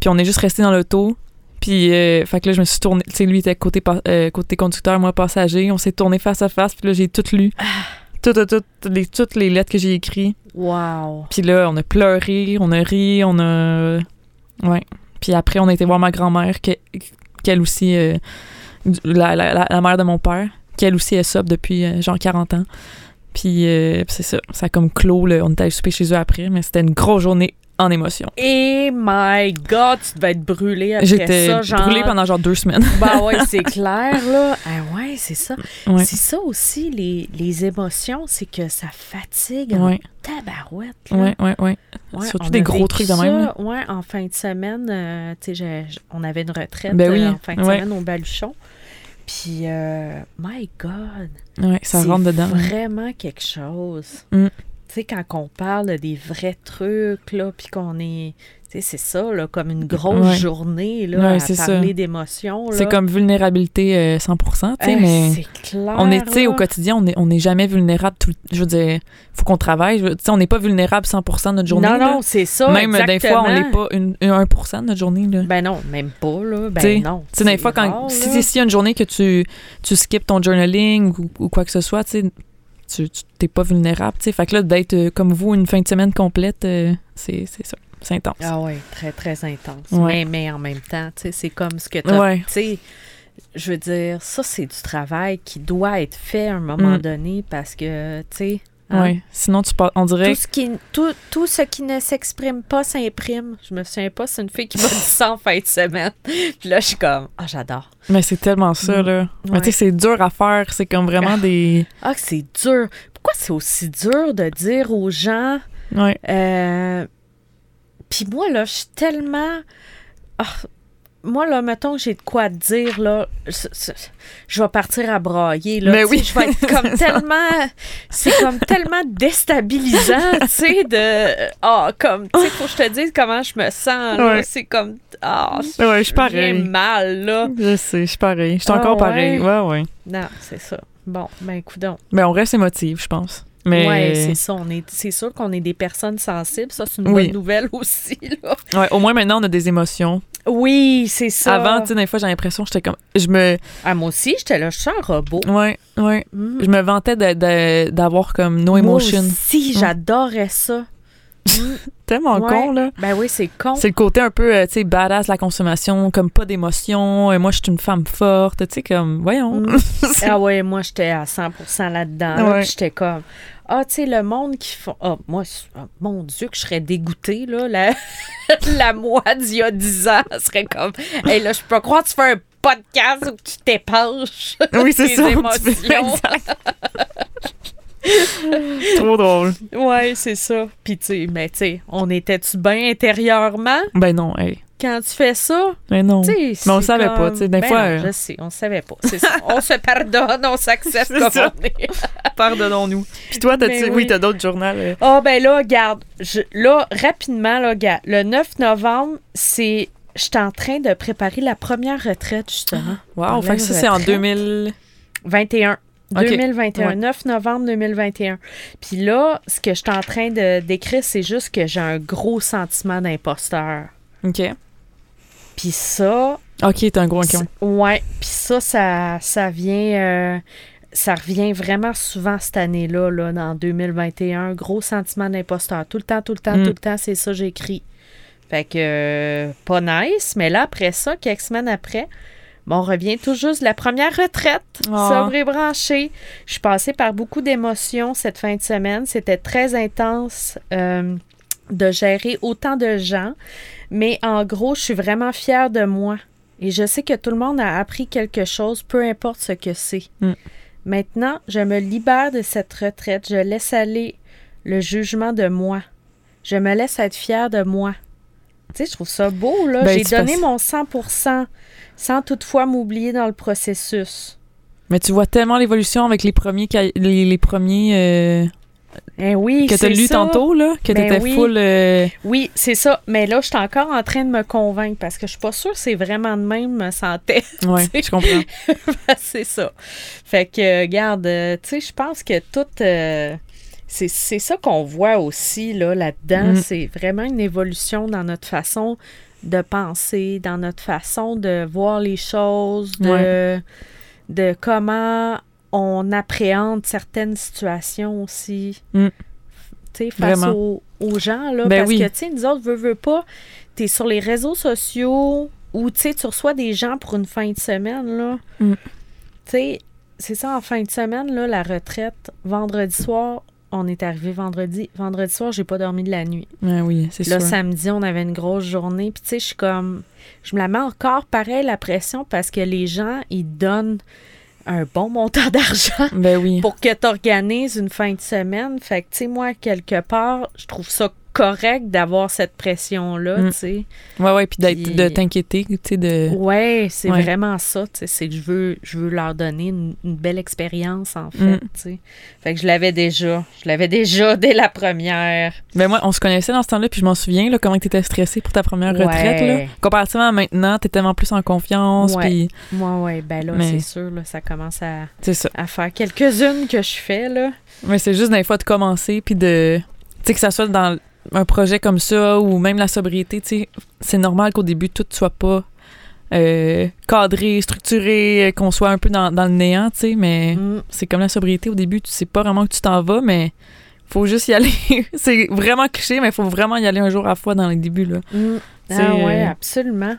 Puis on est juste resté dans l'auto. Puis, euh, fait que là, je me suis tournée. Tu sais, lui était côté, euh, côté conducteur, moi passager. On s'est tourné face à face. Puis là, j'ai tout lu. Tout, tout, tout, les, toutes les lettres que j'ai écrites. Wow. Puis là, on a pleuré, on a ri, on a. Ouais. Puis après, on a été voir ma grand-mère, que- qu'elle aussi. euh, la, la, la mère de mon père, qu'elle aussi est sub depuis euh, genre 40 ans. Puis euh, c'est ça. Ça a comme clos. là. On était allé souper chez eux après, mais c'était une grosse journée en émotion. Et my God, tu devais être brûlée après J'étais ça, genre. brûlée pendant genre deux semaines. Bah ouais, [laughs] c'est clair, là. Ah ouais, c'est ça. ouais. C'est ça aussi, les, les émotions, c'est que ça fatigue en Ouais, tabarouette. Là. ouais, ouais, ouais. Ouais, Surtout des gros trucs de même, là. Ouais, en fin de semaine, euh, tu sais, on avait une retraite Ben oui, euh, en fin de semaine au Baluchon. Puis, euh, my God, Ouais, ça c'est rentre dedans. vraiment quelque chose. Mm. Tu sais, quand on parle de des vrais trucs, là, puis qu'on est... C'est ça, là, comme une grosse Ouais. journée, là, Ouais, à parler d'émotions. C'est comme vulnérabilité euh, 100%, tu sais, mais... C'est clair, On est, tu sais, au quotidien, on est, on est jamais vulnérable. Tout, je veux dire, faut qu'on travaille. Tu sais, on n'est pas vulnérable 100% de notre journée. Non, là. non, c'est ça, Même des fois, on l'est pas une, une 1% de notre journée. Là. Ben non, même pas, là. Ben T'sais, non. Tu sais, des c'est fois, quand, si s'il y a une journée que tu, tu skippes ton journaling ou, ou quoi que ce soit, tu sais, tu t'es pas vulnérable. tu sais. Fait que là, d'être euh, comme vous une fin de semaine complète, euh, c'est ça. C'est intense. Ah oui, très, très intense. Ouais. Mais, mais en même temps, tu sais, c'est comme ce que tu as. Ouais. Je veux dire, ça, c'est du travail qui doit être fait à un moment Mm. donné parce que, tu sais. hein, Ouais. Sinon, tu pas, on dirait. Tout ce, qui, tout, tout ce qui ne s'exprime pas s'imprime. Je me souviens pas, c'est une fille qui m'a dit ça en fin de semaine. [laughs] Puis là, je suis comme, ah, j'adore. Mais c'est tellement ça, Mm. là. Ouais. tu sais, c'est dur à faire. C'est comme vraiment des. Ah, c'est dur. Pourquoi c'est aussi dur de dire aux gens. Ouais. Euh, Puis moi, là, je suis tellement. Ah, moi, là, mettons que j'ai de quoi te dire, là, je, vais partir à brailler, là. Mais oui. Je vais être comme [laughs] tellement. C'est comme tellement déstabilisant, tu sais, de. Ah, comme, tu sais, faut que je te dise comment je me sens, là. Ouais. C'est comme. Ah, Ouais, je suis pareil. mal, là. Je sais, je suis pareil. Je suis Ah, encore ouais? pareil. Ouais, ouais. Non, c'est ça. Bon, ben, écoute Mais on reste émotive, je pense. Mais Ouais, c'est ça. On est, c'est sûr qu'on est des personnes sensibles. Ça, c'est une Oui. bonne nouvelle [laughs] aussi. Là. ouais, au moins maintenant on a des émotions. Oui, c'est ça. Avant, tu sais, des fois j'ai l'impression que j'étais comme je me Ah, moi aussi, j'étais là, je suis un robot. ouais, ouais, Mm. je me vantais d'avoir comme no Moi emotion. aussi, Mm. j'adorais ça. [laughs] Tellement Ouais. con, là. Ben oui, c'est con. C'est le côté un peu, euh, tu sais, badass, la consommation, comme pas d'émotion. Et moi, je suis une femme forte, tu sais, comme, voyons. Mm. [laughs] Ah ouais, moi, j'étais à 100% là-dedans. là, Ouais. J'étais comme, ah, tu sais, le monde qui font... Ah, moi, ah, mon Dieu, que je serais dégoûtée, là. [laughs] La, la moi d'il y a 10 ans serait comme, hey, là, je peux pas croire que tu fais un podcast où tu t'épanches oui, c'est ça. émotions. [laughs] Trop drôle. Ouais, c'est ça. Puis tu sais, mais tu sais, on était-tu bien intérieurement? Ben non, hey. Quand tu fais ça, ben non. mais on savait pas, tu sais, des ben fois. Euh, je sais, on savait pas. C'est ça. on se pardonne, on s'accepte [laughs] comme on est. [laughs] Pardonnons-nous. Puis toi, t'as oui, oui t'as d'autres journaux. Euh? Ah oh, ben là, regarde, là rapidement là, regarde, le 9 novembre, c'est je suis en train de préparer la première retraite, justement. Ah, wow, fait que ça, c'est en 2021. 2021, 9 novembre 2021. Puis là, ce que je suis en train de décrire, c'est juste que j'ai un gros sentiment d'imposteur. OK. Puis ça. OK, t'es un gros con. Ouais. Puis ça, ça, ça vient. Euh, ça revient vraiment souvent cette année-là, là, dans 2021. Gros sentiment d'imposteur. Tout le temps, tout le temps, mm. tout le temps, c'est ça j'écris. Fait que, euh, pas nice. Mais là, après ça, quelques semaines après, bon, on revient tout juste de la première retraite, Ah. sobre et branchée. Je suis passée par beaucoup d'émotions cette fin de semaine. C'était très intense euh, de gérer autant de gens. Mais en gros, je suis vraiment fière de moi. Et je sais que tout le monde a appris quelque chose, peu importe ce que c'est. Mm. Maintenant, je me libère de cette retraite. Je laisse aller le jugement de moi. Je me laisse être fière de moi. Tu sais, je trouve ça beau, là. Ben, J'ai donné passes- mon 100 sans toutefois m'oublier dans le processus. Mais tu vois tellement l'évolution avec les premiers, les, les premiers euh, Eh oui, que t'as c'est lu ça. tantôt, là, que Ben t'étais oui. full... euh, Oui, c'est ça. Mais là, je suis encore en train de me convaincre parce que je suis pas sûre que c'est vraiment de même me sentais. [laughs] Tu sais. je comprends. [laughs] c'est ça. Fait que, regarde, euh, tu sais, je pense que tout. euh, c'est c'est ça qu'on voit aussi là, là-dedans. Mm. C'est vraiment une évolution dans notre façon de penser, dans notre façon de voir les choses, de, de comment on appréhende certaines situations aussi. Mm. Tu sais, face aux, aux gens, là. Ben parce oui. que, tu sais, nous autres, veux, veux pas, t'es sur les réseaux sociaux ou, tu sais, tu reçois des gens pour une fin de semaine, là. Mm. Tu sais, c'est ça, en fin de semaine, là, la retraite, vendredi soir, on est arrivé vendredi. Vendredi soir, j'ai pas dormi de la nuit. Ouais, oui, c'est Là, sûr. samedi, on avait une grosse journée. Puis, tu sais, je suis comme. Je me la mets encore pareil, la pression, parce que les gens, ils donnent un bon montant [laughs] d'argent Ben oui. pour que tu organises une fin de semaine. Fait que, tu sais, moi, quelque part, je trouve ça correct d'avoir cette pression-là, Mm. tu sais. Ouais, ouais, puis d'être- Puis- de t'inquiéter, tu sais, de... Ouais, c'est Ouais. vraiment ça, tu sais. C'est que je veux, je veux leur donner une, une belle expérience, en fait, Mm. tu sais. Fait que je l'avais déjà. Je l'avais déjà [laughs] dès la première. Ben moi, on se connaissait dans ce temps-là, puis je m'en souviens, là, comment t'étais stressée pour ta première Ouais. retraite, là. Comparativement à maintenant, t'es tellement plus en confiance, Ouais. puis Moi, ouais, ben là, Mais- c'est sûr, là, ça commence à, ça. à faire quelques-unes que je fais, là. Mais c'est juste des fois de commencer, puis de... Tu sais, que ça soit dans un projet comme ça, ou même la sobriété, tu sais, c'est normal qu'au début, tout soit pas euh, cadré, structuré, euh, qu'on soit un peu dans, dans le néant, tu sais, mais Mm. c'est comme la sobriété, au début, tu sais pas vraiment que tu t'en vas, mais faut juste y aller. [laughs] c'est vraiment cliché, mais il faut vraiment y aller un jour à la fois dans les débuts, là. Mm. Ah ouais, euh, absolument.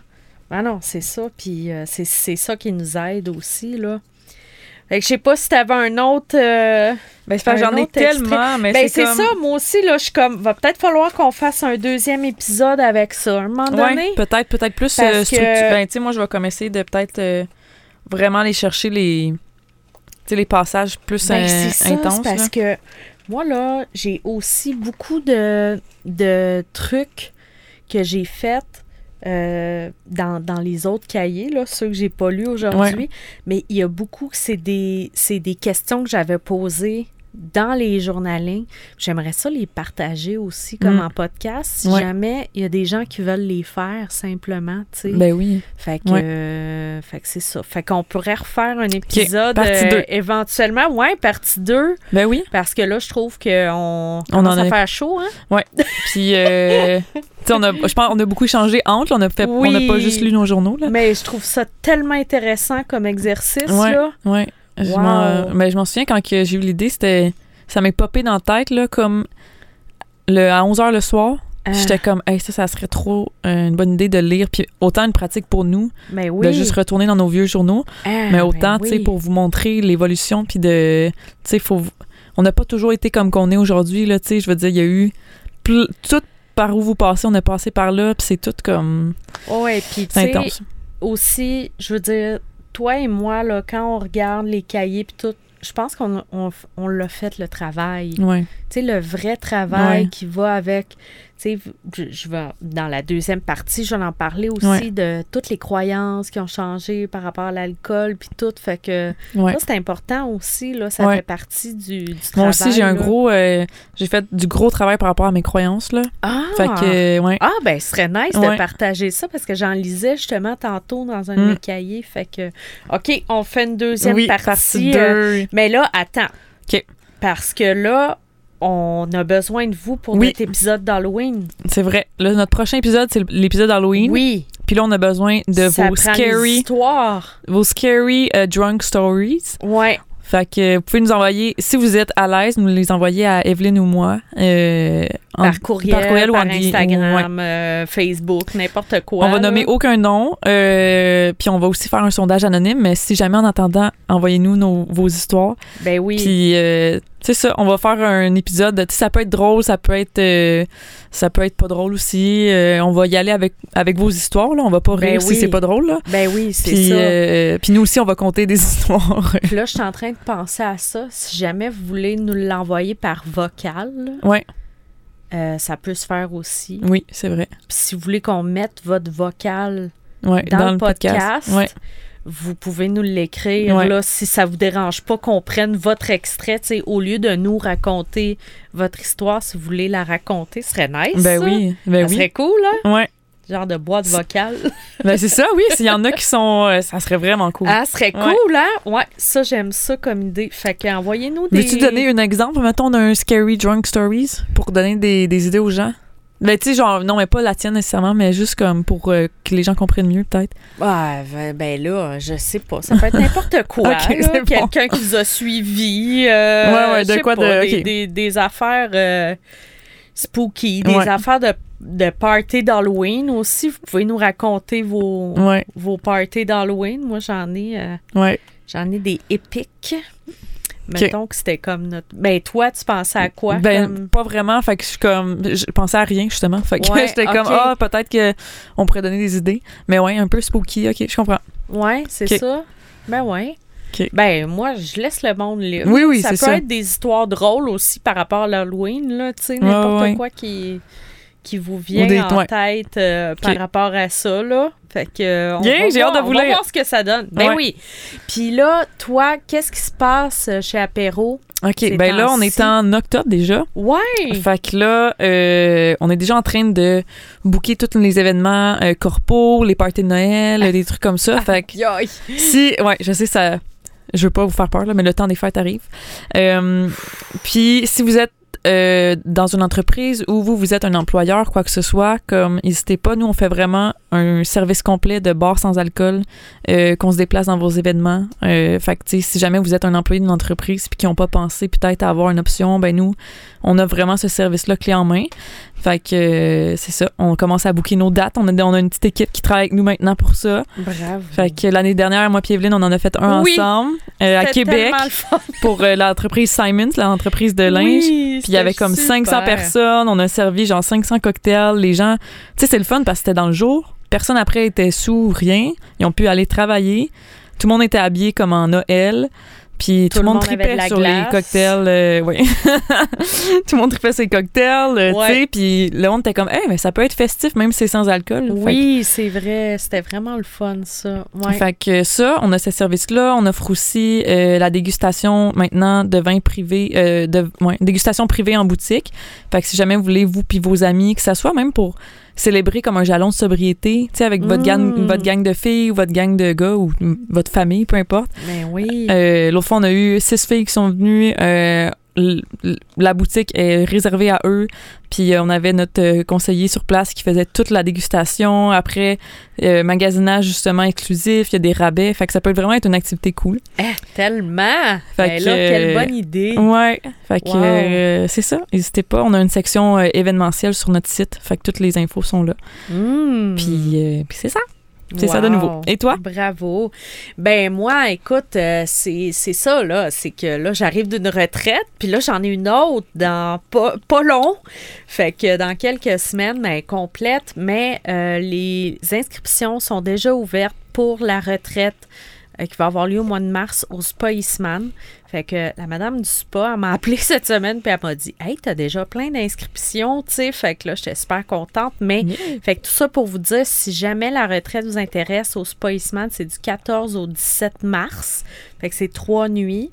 Ah non, c'est ça. Puis euh, c'est ça qui nous aide aussi, là. Fait que je sais pas si t'avais un autre... euh, Ben, j'en ai tellement, mais Ben, c'est comme... ça, moi aussi, là, je suis comme... Va peut-être falloir qu'on fasse un deuxième épisode avec ça, un moment donné. Ouais, peut-être, peut-être plus euh, que-. Ben, tu sais, moi, je vais comme essayer de peut-être euh, vraiment aller chercher les, tu sais, les passages plus Ben, euh, ça, intenses. parce là. que moi, là, j'ai aussi beaucoup de, de trucs que j'ai faits euh, dans, dans les autres cahiers, là, ceux que j'ai pas lus aujourd'hui. Mais il y a beaucoup, c'est des, c'est des questions que j'avais posées dans les journalings. J'aimerais ça les partager aussi comme Mm. en podcast. Si Ouais. jamais il y a des gens qui veulent les faire simplement, tu sais. Ben oui. Fait que, Ouais. euh, fait que c'est ça. Fait qu'on pourrait refaire un épisode partie euh, éventuellement. Ouais, partie 2. Ben oui. Parce que là, je trouve qu'on On en a- faire chaud, hein? Puis, euh, tu sais, on a, je pense, on a beaucoup échangé entre. On a fait, on n'a pas juste lu nos journaux là. Mais je trouve ça tellement intéressant comme exercice, Ouais. là. Ouais. Je Wow. m'en, ben, je m'en souviens quand que j'ai eu l'idée, c'était, ça m'est popé dans la tête là, comme le, à 11h le soir, Ah, j'étais comme, hey, ça, ça serait trop euh, une bonne idée de lire. Puis autant une pratique pour nous, mais oui. de juste retourner dans nos vieux journaux, Ah, mais autant, ben tu sais, oui. pour vous montrer l'évolution, puis de, tu sais, faut, on n'a pas toujours été comme qu'on est aujourd'hui, là, tu sais, je veux dire, il y a eu pl- tout par où vous passez, on a passé par là, puis c'est tout comme Ouais, puis tu sais, aussi, je veux dire, toi et moi, là, quand on regarde les cahiers puis tout, je pense qu'on on, on l'a fait le travail. Sais, le vrai travail Ouais. qui va avec. Tu sais, je, je vais, dans la deuxième partie, je vais en parler aussi Ouais. de toutes les croyances qui ont changé par rapport à l'alcool puis tout. Fait que ouais. ça, c'est important aussi, là. Ça fait partie du, du travail. Moi aussi, j'ai un gros, euh, j'ai fait du gros travail par rapport à mes croyances, là. Ah! Fait que, ouais. Ah, ben, ce serait nice de partager ça parce que j'en lisais justement tantôt dans un de Mm. mes cahiers. Fait que, OK, on fait une deuxième oui, partie. partie euh, 2. mais là, attends. OK. Parce que là, on a besoin de vous pour Oui. notre épisode d'Halloween. C'est vrai. Là, notre prochain épisode, c'est l'épisode Halloween. Oui. Puis là, on a besoin de ça vos prend les scary, vos scary euh, drunk stories. Ouais. Fait que vous pouvez nous envoyer, si vous êtes à l'aise, nous les envoyer à Evelyne ou moi. euh, en- Par courriel, par, par courriel ou en di- Instagram, euh, Facebook, n'importe quoi. on va là. nommer aucun nom, euh, puis on va aussi faire un sondage anonyme, mais si jamais en attendant, envoyez-nous nos- vos histoires. Ben oui. Puis euh, c'est ça, on va faire un épisode. Ça peut être drôle, ça peut être, euh, ça peut être pas drôle aussi. Euh, on va y aller avec avec vos histoires là. On va pas Ben rire si oui. c'est pas drôle là. Ben oui, c'est Puis ça. euh, puis nous aussi, on va compter des [laughs] histoires. Puis là, je suis en train de penser à ça. Si jamais vous voulez nous l'envoyer par vocal, là, ouais, euh, ça peut se faire aussi. oui, c'est vrai. Puis si vous voulez qu'on mette votre vocal Ouais, dans, le podcast, Ouais. vous pouvez nous l'écrire Ouais. là si ça vous dérange pas qu'on prenne votre extrait, au lieu de nous raconter votre histoire, si vous voulez la raconter, ce serait nice. Ben oui, ben ça oui. serait cool, hein? Ouais. Genre de boîte vocale. [laughs] Ben c'est ça, oui. S'il y en a qui sont. euh, ça serait vraiment cool. Ah, ce serait Ouais. cool, hein? Ouais, ça, j'aime ça comme idée. Fait que envoyez-nous des. Veux-tu donner un exemple, mettons, d'un Scary Drunk Stories pour donner des, des idées aux gens? Ben, tu sais, genre, non, mais pas la tienne nécessairement, mais juste comme pour euh, que les gens comprennent mieux, peut-être. Ah, ben, ben là, je sais pas. Ça peut être n'importe [laughs] quoi. Ok, là. c'est bon. Quelqu'un qui vous a suivi. euh, Ouais, ouais, de quoi pas, de- Des, des- des affaires euh, spooky, des Ouais. affaires de, de party d'Halloween aussi. Vous pouvez nous raconter vos, Ouais, vos parties d'Halloween. Moi, j'en ai, euh, ouais. j'en ai des épiques. Mettons que c'était comme notre. Ben, toi, tu pensais à quoi? ben, comme- pas vraiment. Fait que je suis comme. Je pensais à rien, justement. Fait que Ouais, [laughs] j'étais comme, ah, peut-être qu'on pourrait donner des idées. Mais ouais, un peu spooky. OK, je comprends. Ouais, c'est ça. Ben ouais. Ben moi, je laisse le monde lire. Oui, oui, ça peut ça. être des histoires drôles aussi par rapport à l'Halloween, là, tu sais, n'importe Ouais, ouais. quoi qui, qui vous vient des- en ouais. tête euh, par rapport à ça, là. Fait que euh, on, Yeah, va j'ai hâte voir, de vous on va voir ce que ça donne. Ben Ouais. oui. Puis là, toi, qu'est-ce qui se passe euh, chez Apéro? OK, ben là, on est en octobre déjà. Ouais! Fait que là, euh, on est déjà en train de booker tous les événements corpos, les parties de Noël, des trucs comme ça. [laughs] Fait que si, ouais, je sais, ça. Je veux pas vous faire peur, là, mais le temps des fêtes arrive. Euh, puis, si vous êtes euh, dans une entreprise ou vous, vous êtes un employeur, quoi que ce soit, comme, n'hésitez pas. Nous, on fait vraiment un service complet de bar sans alcool, euh, qu'on se déplace dans vos événements. Euh, fait que, si jamais vous êtes un employé d'une entreprise puis qui n'ont pas pensé peut-être à avoir une option, ben nous, on a vraiment ce service-là clé en main. Fait que euh, c'est ça, on commence à booker nos dates. On a, on a une petite équipe qui travaille avec nous maintenant pour ça. Bravo. Fait que l'année dernière, moi et Evelyne, on en a fait un Oui. ensemble euh, à Québec [laughs] pour euh, l'entreprise Simons, l'entreprise de linge. Oui, Puis il y avait comme 500 personnes, on a servi genre 500 cocktails. Les gens, tu sais, c'est le fun parce que c'était dans le jour. Personne après était sous ou rien. Ils ont pu aller travailler. Tout le monde était habillé comme en Noël. Puis tout, le monde, tripait sur les cocktails. euh, oui. [laughs] tout le monde tripait sur les cocktails, euh, tu sais. Puis le monde était comme, hey, mais ça peut être festif même si c'est sans alcool. Que- Oui, c'est vrai. C'était vraiment le fun, ça. Ouais. fait que ça, on a ce service-là. On offre aussi euh, la dégustation maintenant de vin privé, euh, de ouais, dégustation privée en boutique. Fait que si jamais vous voulez, vous puis vos amis, que ça soit même pour célébrer comme un jalon de sobriété, tu sais, avec votre, gang, Mm. votre gang de filles ou votre gang de gars ou votre famille, peu importe. Ben oui. Euh, L'autre fois, on a eu six filles qui sont venues. euh, la boutique est réservée à eux. Puis euh, on avait notre euh, conseiller sur place qui faisait toute la dégustation. Après, euh, magasinage justement exclusif, il y a des rabais. Fait que ça peut vraiment être une activité cool. Eh, tellement! Fait Ben que, là, quelle bonne idée! Ouais. Fait que euh, c'est ça. N'hésitez pas. On a une section événementielle sur notre site. Fait que toutes les infos sont là. Mm. Puis, euh, puis c'est ça. C'est ça de nouveau. Et toi? Bravo. Ben moi, écoute, euh, c'est ça, là. C'est que là, j'arrive d'une retraite, puis là, j'en ai une autre dans pas, pas long. Fait que dans quelques semaines, elle est complète, mais euh, les inscriptions sont déjà ouvertes pour la retraite euh, qui va avoir lieu au mois de mars au Spa Eastman. Fait que la madame du spa, elle m'a [laughs] appelé cette semaine, puis elle m'a dit Hey, t'as déjà plein d'inscriptions, tu sais. Fait que là, j'étais super contente, mais fait que tout ça pour vous dire, si jamais la retraite vous intéresse au Spa Eastman, c'est du 14 au 17 mars. Fait que c'est trois nuits.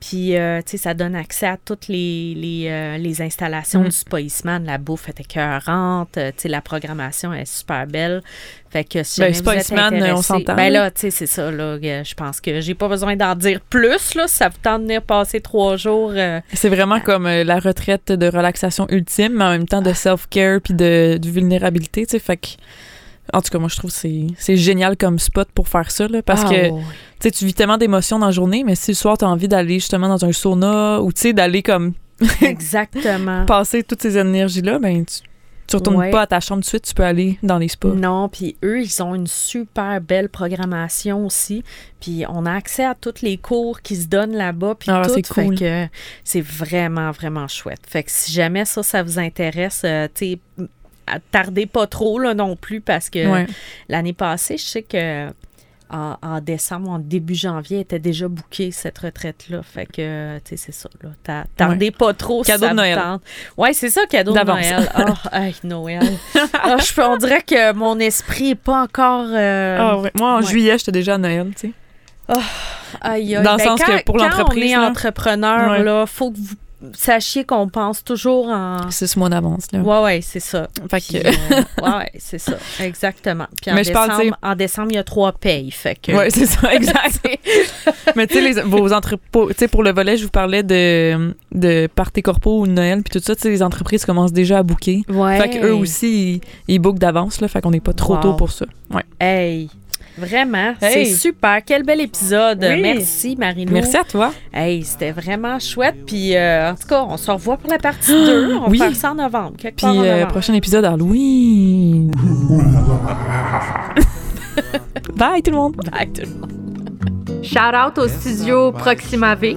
Puis, euh, tu sais, ça donne accès à toutes les, les, euh, les installations Mm. du Spa Eastman. La bouffe est écœurante. euh, Tu sais, la programmation est super belle. Fait que si Ben, jamais Spa vous êtes Eastman, intéressé- on s'entend, Ben là. tu sais, c'est ça. Là, je pense que j'ai pas besoin d'en dire plus. Là, ça vous tente de venir passer trois jours. euh, C'est vraiment comme la retraite de relaxation ultime, mais en même temps de self-care puis de, de vulnérabilité, tu sais. Fait que, en tout cas, moi, je trouve que c'est génial comme spot pour faire ça, là, parce ah, que, ouais. tu vis tellement d'émotions dans la journée, mais si le soir, tu as envie d'aller justement dans un sauna ou, tu sais, d'aller comme [laughs] Exactement. passer toutes ces énergies-là, ben, tu, tu retournes Ouais. pas à ta chambre tout de suite, tu peux aller dans les spas. Non, puis eux, ils ont une super belle programmation aussi. Puis on a accès à tous les cours qui se donnent là-bas. Puis Ah, c'est cool. C'est vraiment, vraiment chouette. Fait que si jamais ça, ça vous intéresse, euh, tu tardez pas trop là non plus parce que Ouais. l'année passée, je sais que en, en décembre, en début janvier, elle était déjà bookée, cette retraite-là. Fait que, tu sais, c'est ça. Là. Ta- Tardez pas trop. Cadeau ça de Noël. tente. Ouais, c'est ça, cadeau de. Noël. Oh, [laughs] hey, Noël. Ah, je, on dirait que mon esprit n'est pas encore. euh, Ah ouais. Moi, en juillet, j'étais déjà à Noël, tu sais. aïe, aïe. Dans le Ben, sens quand- que pour quand l'entreprise, on est là. entrepreneur, là, faut que vous sachiez qu'on pense toujours en. Six mois d'avance, là. Ouais, ouais, c'est ça. Fait Puis, que- euh, ouais, ouais, c'est ça. Exactement. Puis en, Mais je décembre, parle, en décembre, il y a trois payes. Fait que. Ouais, c'est ça, [laughs] exact. Mais tu sais, les- vos entrepôts, tu sais, pour le volet, je vous parlais de, de party corpo ou Noël, puis tout ça, tu sais, les entreprises commencent déjà à booker. Ouais. Fait qu'eux aussi, ils, ils bookent d'avance, là, fait qu'on n'est pas trop Wow. tôt pour ça. Ouais. Hey, vraiment, Hey. c'est super. Quel bel épisode. Oui. Merci, Marie-Lou. Merci à toi. Hey, c'était vraiment chouette. Puis, euh, en tout cas, on se revoit pour la partie 2. On oui. va faire ça en novembre. Quelque Puis, part en euh, prochain épisode, Halloween. [laughs] Bye tout le monde. Bye, tout le monde. Shout out au studio Proxima V.